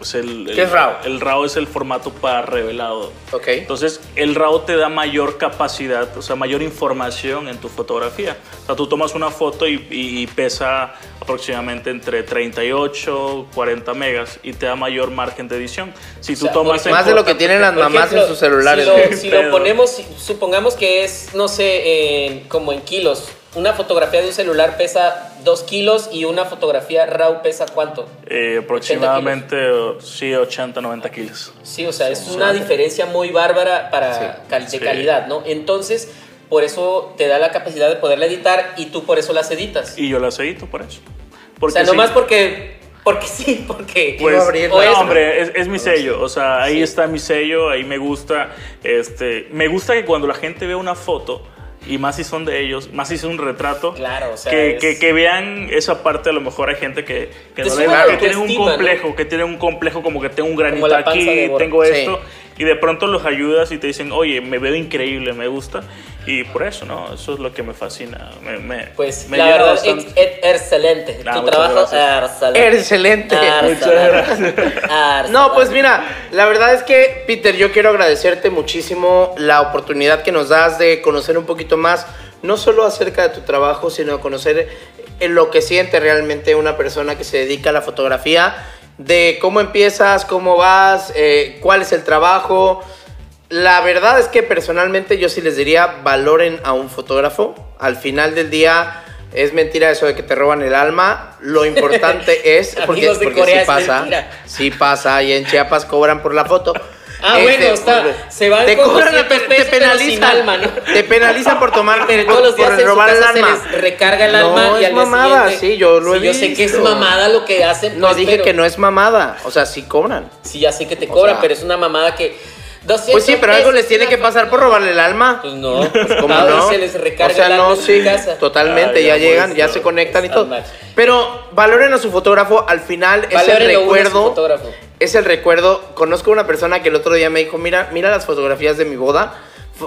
Es el, ¿Qué el- es RAW? El RAW es el formato para revelado. Ok. Entonces, el RAW te da mayor capacidad, o sea, mayor información en tu fotografía. O sea, tú tomas una foto y, y- y pesa aproximadamente entre 38, 40 megas y te da mayor margen de edición. Si tú sea, tomas Más de lo que tienen las mamás ejemplo, en sus celulares. Si lo, si lo ponemos, supongamos que es, no sé, en- como en kilos. Una fotografía de un celular pesa 2 kilos y una fotografía RAW pesa cuánto? eh, aproximadamente sí, 80, 90 kilos. Sí, o sea, es una diferencia muy bárbara para Sí, cal- de sí. calidad, ¿no? Entonces, por eso te da la capacidad de poderla editar y tú por eso las editas. Y yo las edito por eso. o sea, sí- nomás porque, porque sí, porque... Pues, Quiero abrir no, hombre, es, es mi sello. O sea, ahí Sí. está mi sello, ahí me gusta. Este, me gusta que cuando la gente ve una foto, y más si son de ellos, más si es un retrato, Claro, o sea, que, es- que, que vean esa parte. A lo mejor hay gente que, que, no le- que tienen un autoestima, ¿no? complejo, que tienen un complejo como que tengo un granito aquí, tengo Sí. esto. Y de pronto los ayudas y te dicen, oye, me veo increíble, me gusta. Y por eso, ¿no? Eso es lo que me fascina. Me, me- Pues me la verdad, bastante. es, es excelente. Ah, tu muchas trabajo gracias. excelente. Excelente. Excelente. No, pues mira, la verdad es que, Peter, yo quiero agradecerte muchísimo la oportunidad que nos das de conocer un poquito más, no solo acerca de tu trabajo, sino conocer en lo que siente realmente una persona que se dedica a la fotografía, de cómo empiezas, cómo vas, eh, cuál es el trabajo. La verdad es que personalmente yo sí les diría, valoren a un fotógrafo. Al final del día es mentira eso de que te roban el alma. Lo importante (laughs) es, porque, de porque Corea, sí es pasa, mentira. sí pasa, y en Chiapas cobran por la foto. Ah, bueno, está. Se van te cobran, 200 te, penalizan, alma, ¿no? te penalizan por tomar, (laughs) Pero por, todos los días por en su robar el casa se alma. les recarga el No, alma y es al mamada, sí, yo lo he Sí, Yo sé que es mamada lo que hacen. No pues, dije pero- que no es mamada, o sea, sí cobran. Sí, ya sé que te O cobran, sea- pero es una mamada que... 200 Pues sí, pero algo les tiene que pasar por robarle el alma. Pues no, pues se les recarga o sea, el alma no, sí, casa. totalmente, ya no, llegan, pues, ya se conectan y todo. Pero valoren a su fotógrafo, al final es el recuerdo. Es el recuerdo. Conozco una persona que el otro día me dijo, mira, mira las fotografías de mi boda.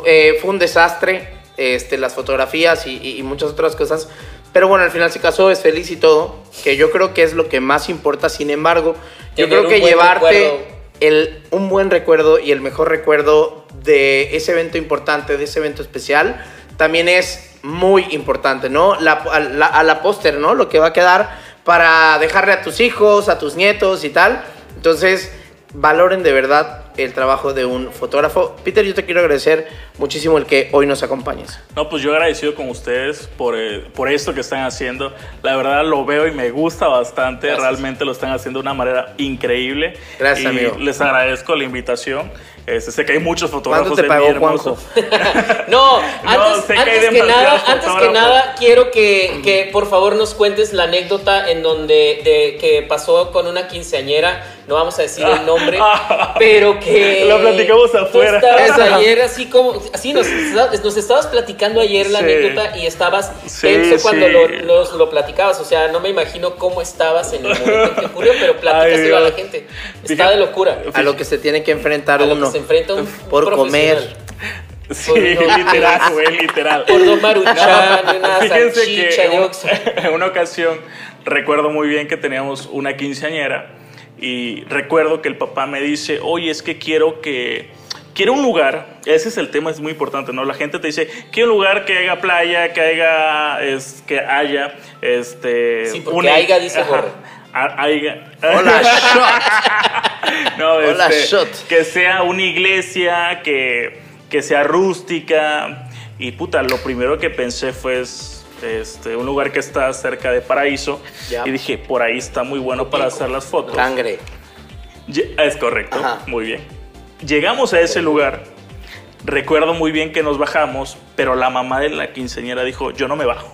Eh, fue un desastre, este, las fotografías y, y- y muchas otras cosas. Pero bueno, al final se casó, es feliz y todo. Que yo creo que es lo que más importa. Sin embargo, yo creo que llevarte recuerdo. El, un buen recuerdo y el mejor recuerdo de ese evento importante, de ese evento especial, también es muy importante, ¿no? La, a la, a la póster, ¿no? Lo que va a quedar para dejarle a tus hijos, a tus nietos y tal. Entonces, valoren de verdad el trabajo de un fotógrafo. Peter, yo te quiero agradecer muchísimo el que hoy nos acompañes. No, pues yo agradecido con ustedes por, eh, por esto que están haciendo. La verdad lo veo y me gusta bastante. Gracias. Realmente lo están haciendo de una manera increíble. Gracias, y amigo. Les agradezco la invitación. Este, sé que hay muchos fotógrafos ¿Cuánto te de pagó mi hermoso. (laughs) Juanjo? (laughs) No, antes, hay antes que nada, antes que nada, quiero que, que por favor nos cuentes la anécdota en donde de, que pasó con una quinceañera, no vamos a decir el (laughs) nombre, pero que Lo platicamos afuera. Tú estabas Esa. ayer así como, así nos, nos estabas platicando ayer la Sí. anécdota y estabas Sí, tenso cuando sí. lo, nos lo platicabas, o sea, no me imagino cómo estabas en el momento en que ocurrió, pero platícaselo a la gente. Está Fíjate- de locura. A lo que se tiene que enfrentar A lo uno que se enfrenta un por comer. Sí, Por no- literal, güey, literal. Por dos maruchan, una Fíjense salchicha que de en, Oxxo. (laughs) en una ocasión recuerdo muy bien que teníamos una quinceañera y recuerdo que el papá me dice, oye, es que quiero que... Quiero un lugar, ese es el tema, es muy importante, ¿no? La gente te dice, quiero un lugar que haya playa, que haya, es, que haya, este... Sí, porque haya, dice ajá, haya. Hola, (laughs) shot. No, Hola, este, shot. que sea una iglesia, que, que sea rústica. Y puta, lo primero que pensé fue es, este, un lugar que está cerca de Paraíso. Ya. Y dije, por ahí está muy bueno para hacer las fotos. Sangre. Es correcto, Ajá. muy bien. Llegamos a ese lugar. Recuerdo muy bien que nos bajamos, pero la mamá de la quinceañera dijo, yo no me bajo.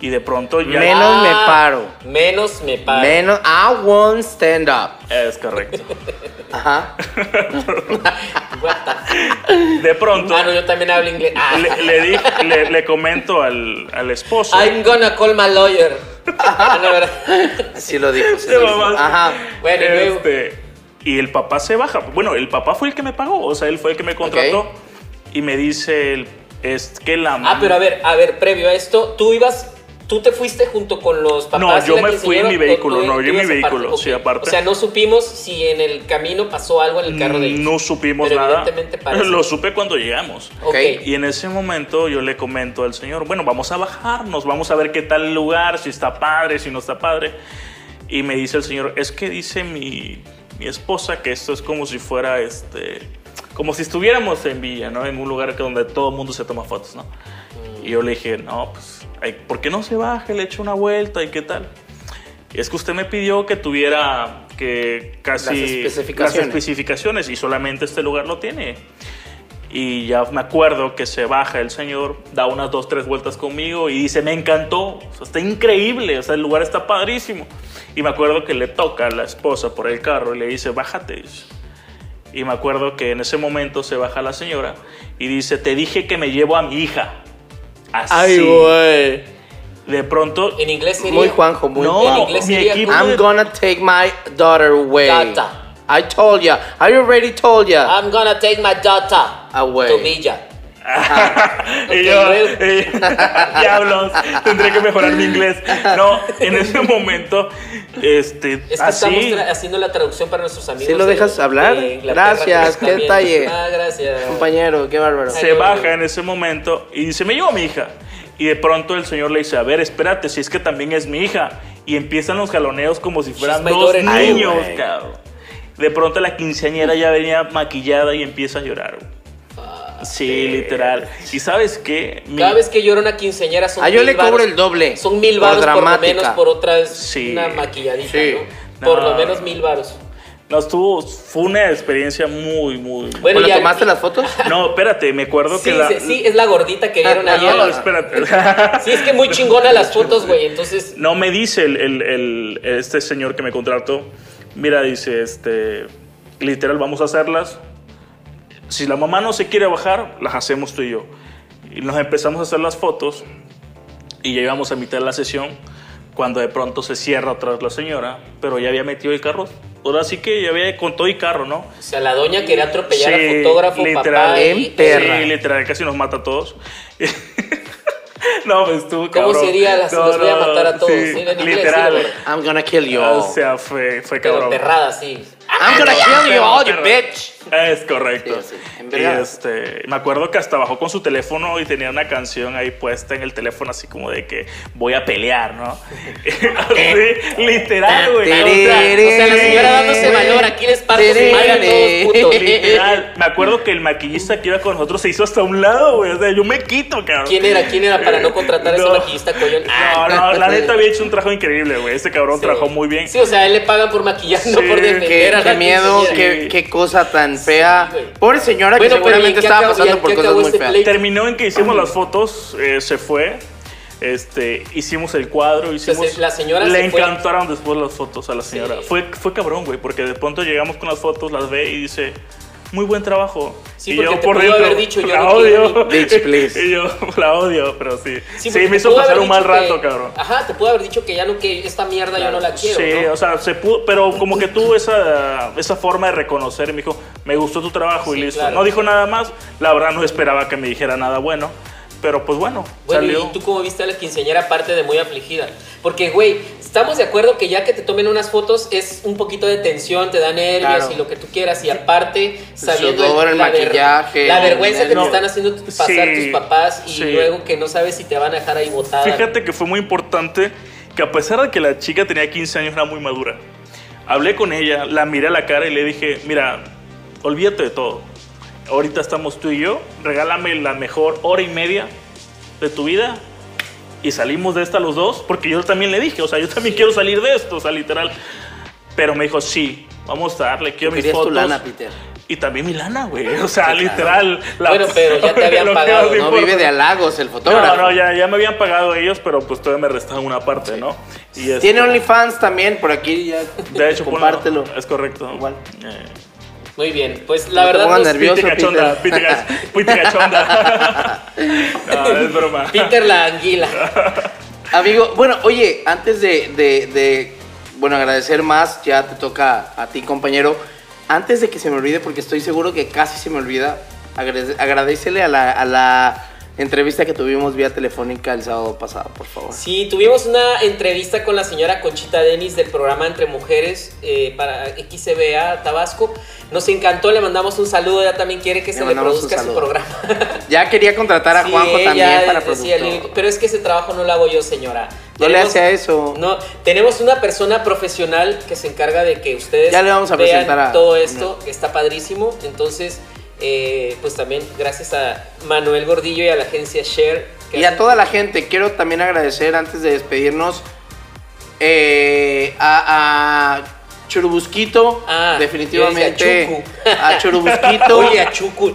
Y de pronto ya... Menos me paro. Menos me paro. Menos, I won't stand up. Es correcto. (laughs) Ajá. (laughs) What the- De pronto... Ah, no, yo también hablo inglés. Ah. le, le di- le- le comento al, al esposo. I'm gonna call my lawyer. Ah, (laughs) no, ¿verdad? Así lo dijo. sí lo dijo. Ajá. Bueno, y luego. Y el papá se baja. Bueno, el papá fue el que me pagó, o sea, él fue el que me contrató. Y me dice, el- es que la Ah, pero a ver, a ver, previo a esto, tú ibas, tú te fuiste junto con los papás. No, yo me fui en mi vehículo, no, yo en mi vehículo, aparte? sí, aparte. O sea, no supimos si en el camino pasó algo en el carro de ellos. No supimos Pero nada. (laughs) Lo supe cuando llegamos. Ok. Y en ese momento yo le comento al señor, bueno, vamos a bajarnos, vamos a ver qué tal el lugar, si está padre, si no está padre. Y me dice el señor, es que dice mi, mi esposa que esto es como si fuera, este, como si estuviéramos en Villa, ¿no? En un lugar que donde todo el mundo se toma fotos, ¿no? Y yo le dije, no, pues, ¿por qué no se baje? Le echo una vuelta y qué tal. Y es que usted me pidió que tuviera que casi Las especificaciones. las especificaciones y solamente este lugar lo tiene. Y ya me acuerdo que se baja el señor, da unas dos, tres vueltas conmigo y dice, me encantó, o sea, está increíble, o sea, el lugar está padrísimo. Y me acuerdo que le toca a la esposa por el carro y le dice, bájate. Y me acuerdo que en ese momento se baja la señora y dice, te dije que me llevo a mi hija. Así. Ay, güey. De pronto... En inglés sería. Muy Juanjo, muy No, En inglés mi sería equipo como- de- I'm gonna take my daughter away. Data. I told ya. I already told ya. I'm gonna take my daughter Away. to Villa. (laughs) y yo, eh, (laughs) diablos, tendré que mejorar mi inglés. No, en ese momento, este, Es que así, estamos haciendo la traducción para nuestros amigos. ¿Sí lo de- dejas hablar? de Inglaterra que Gracias, qué detalle. Ah, gracias. Compañero, qué bárbaro. se baja en ese momento y dice, me llevo a mi hija. Y de pronto el señor le dice, a ver, espérate, si es que también es mi hija. Y empiezan los jaloneos como si fueran dos niños, cabrón. De pronto la quinceañera ya venía maquillada y empieza a llorar. Sí, literal. ¿Y sabes qué? Mi- Cada vez que llora una quinceañera son Ah, yo mil le cobro el doble, Son mil por varos por, lo menos por otra Sí. una maquilladita, Sí. ¿no? Por No. lo menos mil varos. No, estuvo, fue una experiencia muy, muy... Bueno, Bueno, ya- ¿tomaste las fotos? (laughs) No, espérate, me acuerdo Sí, que la... sí, sí, es la gordita que vieron Ah, ayer. No, espérate. (laughs) Sí, es que muy chingona las fotos, güey. Entonces, No me dice el, el- el- este señor que me contrató, mira, dice, este, literal, vamos a hacerlas. Si la mamá no se quiere bajar, las hacemos tú y yo. Y nos empezamos a hacer las fotos y ya íbamos a mitad de la sesión cuando de pronto se cierra otra vez la señora, pero ya había metido el carro. Ahora sí que ya había con todo y carro, ¿no? o sea, la doña quería atropellar Sí, al fotógrafo, literal. papá. y-. Sí, literal, casi nos mata a todos. (laughs) no, pues tú, ¿Cómo cabrón. sería? Las- No, los voy a matar a todos. sí, Sí, en inglés, literal. sí, I'm gonna kill you O all. sea, fue, fue Pero cabrón. perrada, sí. I'm gonna kill you all, you bitch. Es correcto. Sí, sí, en y este, me acuerdo que hasta bajó con su teléfono y tenía una canción ahí puesta en el teléfono así como de que voy a pelear, ¿no? (laughs) así, literal, güey. O sea, o sea, la señora dándose valor, aquí les parto su madre a todos, puto. Literal. Me acuerdo que el maquillista que iba con nosotros se hizo hasta un lado, güey. O sea, yo me quito, cabrón. ¿Quién era? ¿Quién era para no contratar a ese maquillista? Ah, No, no, la (laughs) neta había hecho un trabajo increíble, güey. Ese cabrón sí. trabajó muy bien. Sí, o sea, él le pagan por maquillar, no Sí, por Qué, defender qué la miedo, qué, qué cosa tan fea. Pobre señora Bueno, que pero ¿y en seguramente qué estaba pasando por cosas muy este feas. Terminó en que hicimos las fotos, eh, se fue. Este, hicimos el cuadro, hicimos. se- la señora Le se fue. encantaron después las fotos a la señora. Sí. Fue, fue cabrón, güey, porque de pronto llegamos con las fotos, las ve y dice. Muy buen trabajo. Sí, porque te pudo haber dicho, yo la no odio. Bitch, (laughs) please. y yo la odio, pero sí. Sí, me hizo pasar un mal que- rato, cabrón. Ajá, te pudo haber dicho que ya no, que esta mierda yo no la quiero. Sí, ¿no? o sea, se pudo, pero como que tuvo esa, esa forma de reconocer y me dijo, me gustó tu trabajo Sí, y listo. claro. No dijo nada más, la verdad no esperaba que me dijera nada bueno, pero pues bueno, Bueno, salió. ¿y tú cómo viste a la quinceañera aparte de muy afligida? Porque, güey, estamos de acuerdo que ya que te tomen unas fotos es un poquito de tensión, te da nervios Claro. y lo que tú quieras. Y aparte, sabiendo sudor, el la ver- maquillaje, la vergüenza que te no. están haciendo pasar Sí, tus papás y sí. luego que no sabes si te van a dejar ahí botada. Fíjate que fue muy importante que a pesar de que la chica tenía 15 años, era muy madura. Hablé con ella, la miré a la cara y le dije, mira, olvídate de todo. Ahorita estamos tú y yo, regálame la mejor hora y media de tu vida y salimos de esta los dos, porque yo también le dije, o sea, yo también quiero salir de esto, o sea, literal. Pero me dijo, sí, vamos a darle, quiero mis Querías tu fotos. lana, Peter. Y también mi lana, güey. O sea, literal. Bueno, pero ya te (laughs) habían pagado, No vive de halagos el fotógrafo. No, no, ya, ya me habían pagado ellos, pero pues todavía me restaban una parte, ¿no? Y este, Tiene OnlyFans también, por aquí ya. De hecho, compártelo. Es correcto. Igual. Eh, Muy bien, pues la No te verdad pongas nos- nervioso. Pite cachonda, Peter. cachonda. (laughs) No, es broma. Peter la anguila. Amigo, bueno, oye, antes de, de- de, bueno, agradecer más, ya te toca a ti, compañero. Antes de que se me olvide, porque estoy seguro que casi se me olvida, agrade- agradecele a la, a la entrevista que tuvimos vía telefónica el sábado pasado, por favor. Sí, tuvimos una entrevista con la señora Conchita Denis del programa Entre Mujeres eh, para XCBA Tabasco. Nos encantó, le mandamos un saludo. Ella también quiere que Le se le produzca su programa. (laughs) Ya quería contratar a Sí, Juanjo también para productor. le- pero es que ese trabajo no lo hago yo, señora. No le hace a eso. No, tenemos una persona profesional que se encarga de que ustedes Ya le vamos a vean presentar a- todo esto, que está padrísimo. Entonces, eh, pues también gracias a Manuel Gordillo y a la agencia Share. que Y a toda la gente, quiero también agradecer antes de despedirnos eh, a, a Churubusquito, Ah, definitivamente decía (laughs) a Churubusquito. (laughs) Oye, a Chucu,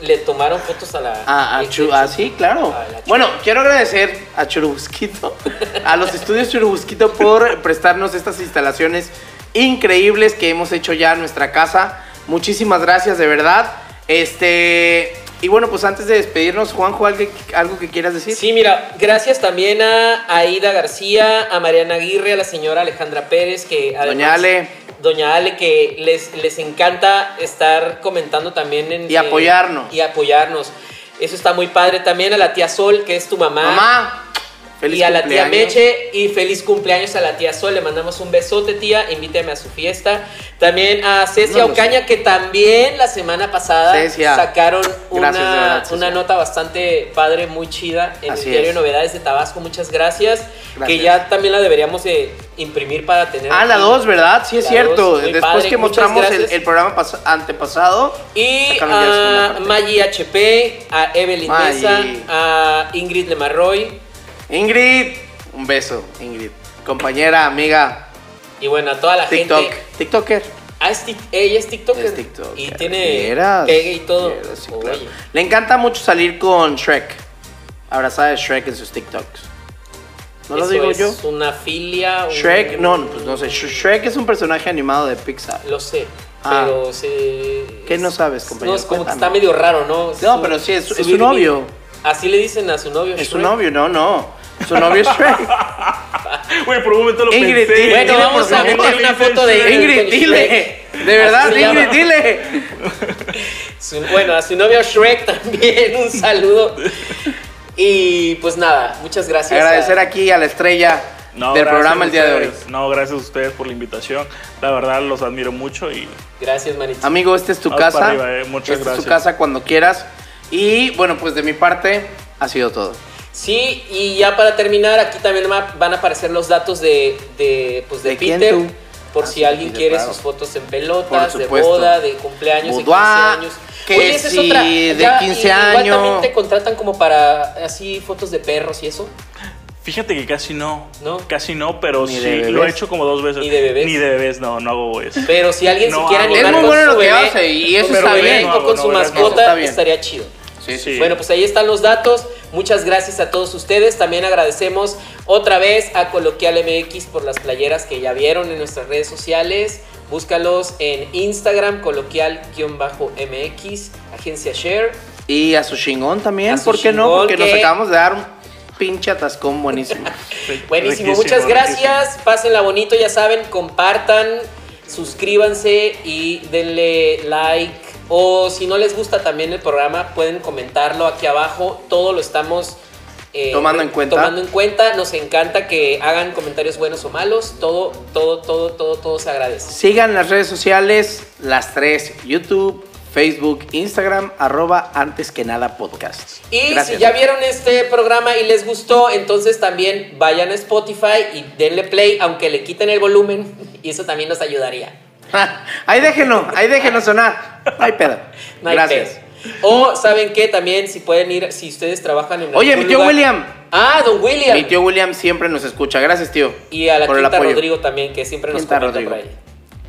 le tomaron fotos a la. A Chu- de ah, sí, claro. A. Bueno, quiero agradecer a Churubusquito, (laughs) a los estudios Churubusquito por prestarnos estas instalaciones increíbles que hemos hecho ya en nuestra casa. Muchísimas gracias, de verdad. Este, y bueno, pues antes de despedirnos, Juanjo, ¿algo, algo que quieras decir? Sí, mira, gracias también a Aida García, a Mariana Aguirre, a la señora Alejandra Pérez, que además, Doña Ale. Doña Ale, que les, les encanta estar comentando también en... Y apoyarnos. Y apoyarnos. Eso está muy padre. También a la tía Sol, que es tu mamá. Mamá, feliz y a la tía cumpleaños. Meche y feliz cumpleaños a la tía Sol. Le mandamos un besote, tía. Invítame a su fiesta. También a Cecia No Ocaña, que también la semana pasada Cecia. sacaron una, verdad, una nota bastante padre, muy chida en Así el diario es. Novedades de Tabasco. Muchas gracias. Gracias. Que ya también la deberíamos de imprimir para tener. Ah, la aquí. 2, ¿verdad? Sí, es cierto. Después padre, que mostramos el, el programa pas- antepasado. Y a. Maggie HP, a Evelyn. Mesa, a Ingrid Lemarroy. Ingrid, un beso, Ingrid. Compañera, amiga, Y bueno, a toda la TikTok. gente. TikToker. Ah, es ella es TikToker. Es TikToker. Y tiene Vieras, pegue y todo. vieras, sí, claro. Oye. Le encanta mucho salir con Shrek. Abrazada de Shrek en sus TikToks. ¿No lo ¿eso digo es yo? una filia? un- Shrek, no, pues no sé. Sh- Shrek es un personaje animado de Pixar. Lo sé, Ah. pero se... ¿Qué no sabes, compañero? No, es como que está medio raro, ¿no? No, pero sí, es- es su novio. Así le dicen a su novio. Es su Shrek. novio, no, no. Su novio es Shrek. (laughs) Güey, por un momento lo Ingrid, pensé. dile, Bueno, vamos a meter una foto de Ingrid. Ingrid, dile. De verdad, Ingrid, llama. dile. Su- bueno, a su novio Shrek también, un saludo. Y pues nada, muchas gracias. a- Agradecer aquí a la estrella No, del gracias programa a el día de hoy. No, gracias a ustedes por la invitación. La verdad, los admiro mucho y Gracias, manito. Amigo, esta es tu Vamos casa. arriba, eh. Muchas esta es tu gracias. casa cuando quieras. Y bueno, pues de mi parte ha sido todo. Sí, y ya para terminar, aquí también va- van a aparecer los datos de, de, pues de, ¿De quién Peter. tú? Por Ah, si sí, alguien Peter, quiere claro. sus fotos en pelotas, de boda, de cumpleaños, de 15 Boudoir, años. que esa es otra. de Ya, 15 Igual años. también te contratan como para así fotos de perros y eso. fíjate que casi no. ¿No? Casi no, pero Ni sí, lo he hecho como dos veces. ¿Ni de bebés? Ni de bebés, no, no hago eso. Pero si alguien No se quiere animar Es muy con bueno su lo que bebé, hace y con eso su está bien. con mascota, estaría chido. Sí, Sí. Bueno, pues ahí están los datos. Muchas gracias a todos ustedes. También agradecemos otra vez a Coloquial MX por las playeras que ya vieron en nuestras redes sociales. Búscalos en Instagram, coloquial-mx, agencia Share. Y a su chingón también, su ¿por qué no? Porque nos acabamos de dar un pinche atascón buenísimo. (laughs) Buenísimo, Riquísimo, muchas gracias. Pásenla bonito, ya saben, compartan, suscríbanse y denle like. O si no les gusta también el programa, pueden comentarlo aquí abajo. Todo lo estamos eh, Tomando en cuenta. Tomando en cuenta. Nos encanta que hagan comentarios buenos o malos. Todo, todo, todo, todo, todo se agradece. Sigan las redes sociales, las tres, YouTube, Facebook, Instagram, arroba antes que nada podcast. Y Gracias. si ya vieron este programa y les gustó, entonces también vayan a Spotify y denle play, aunque le quiten el volumen. (laughs) Y eso también nos ayudaría. (laughs) ahí déjenlo, ahí déjenlo sonar. No hay pedo. No hay Gracias. pedo. O saben qué, también si pueden ir, si ustedes trabajan en Oye, mi tío lugar- William. Ah, don William. Mi tío William siempre nos escucha. Gracias, tío. y a la el Quinta. Rodrigo también, que siempre nos Quinta comenta Rodrigo. por ahí.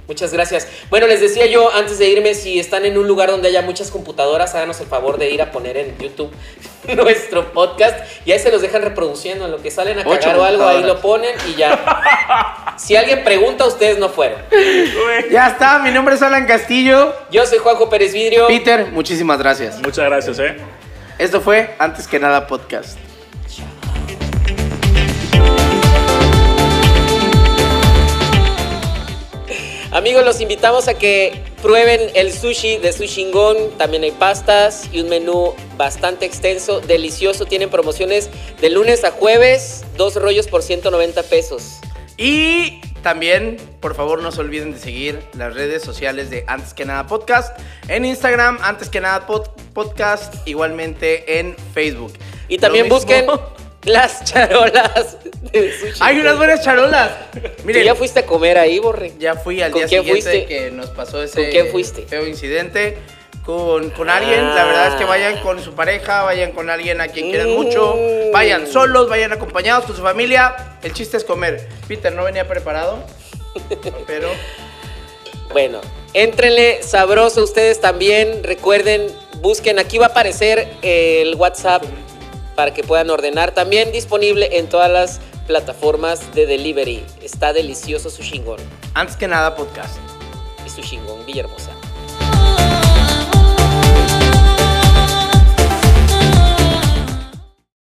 Muchas gracias. Bueno, les decía yo antes de irme, si están en un lugar donde haya muchas computadoras, háganos el favor de ir a poner en YouTube (laughs) nuestro podcast y ahí se los dejan reproduciendo. En lo que salen a Ocho cagar o algo, ahí lo ponen y ya. si alguien pregunta, ustedes no fueron. Ya está, mi nombre es Alan Castillo. Yo soy Juanjo Pérez Vidrio. Peter, muchísimas gracias. Muchas gracias, ¿eh? Esto fue Antes que nada podcast. Amigos, los invitamos a que prueben el sushi de Sushingón. También hay pastas y un menú bastante extenso, delicioso. Tienen promociones de lunes a jueves, dos rollos por 190 pesos. Y también, por favor, no se olviden de seguir las redes sociales de Antes que nada podcast. En Instagram, Antes que nada pod- podcast. Igualmente en Facebook. Y también busquen (laughs) las charolas de Sushi. Hay unas buenas charolas. ¿Tú Miren, ya fuiste a comer ahí, Borre? Ya fui al ¿Con día quién siguiente fuiste? que nos pasó ese ¿Con quién fuiste? feo incidente. Con, con alguien, la verdad es que vayan con su pareja, vayan con alguien a quien quieran Mm. mucho, vayan solos, vayan acompañados con su familia. El chiste es comer. Peter no venía preparado, (laughs) pero Bueno, éntrenle sabroso ustedes también. Recuerden, busquen, aquí va a aparecer el WhatsApp para que puedan ordenar. También disponible en todas las plataformas de delivery. Está delicioso su chingón. antes que nada podcast. Y su chingón, Villahermosa.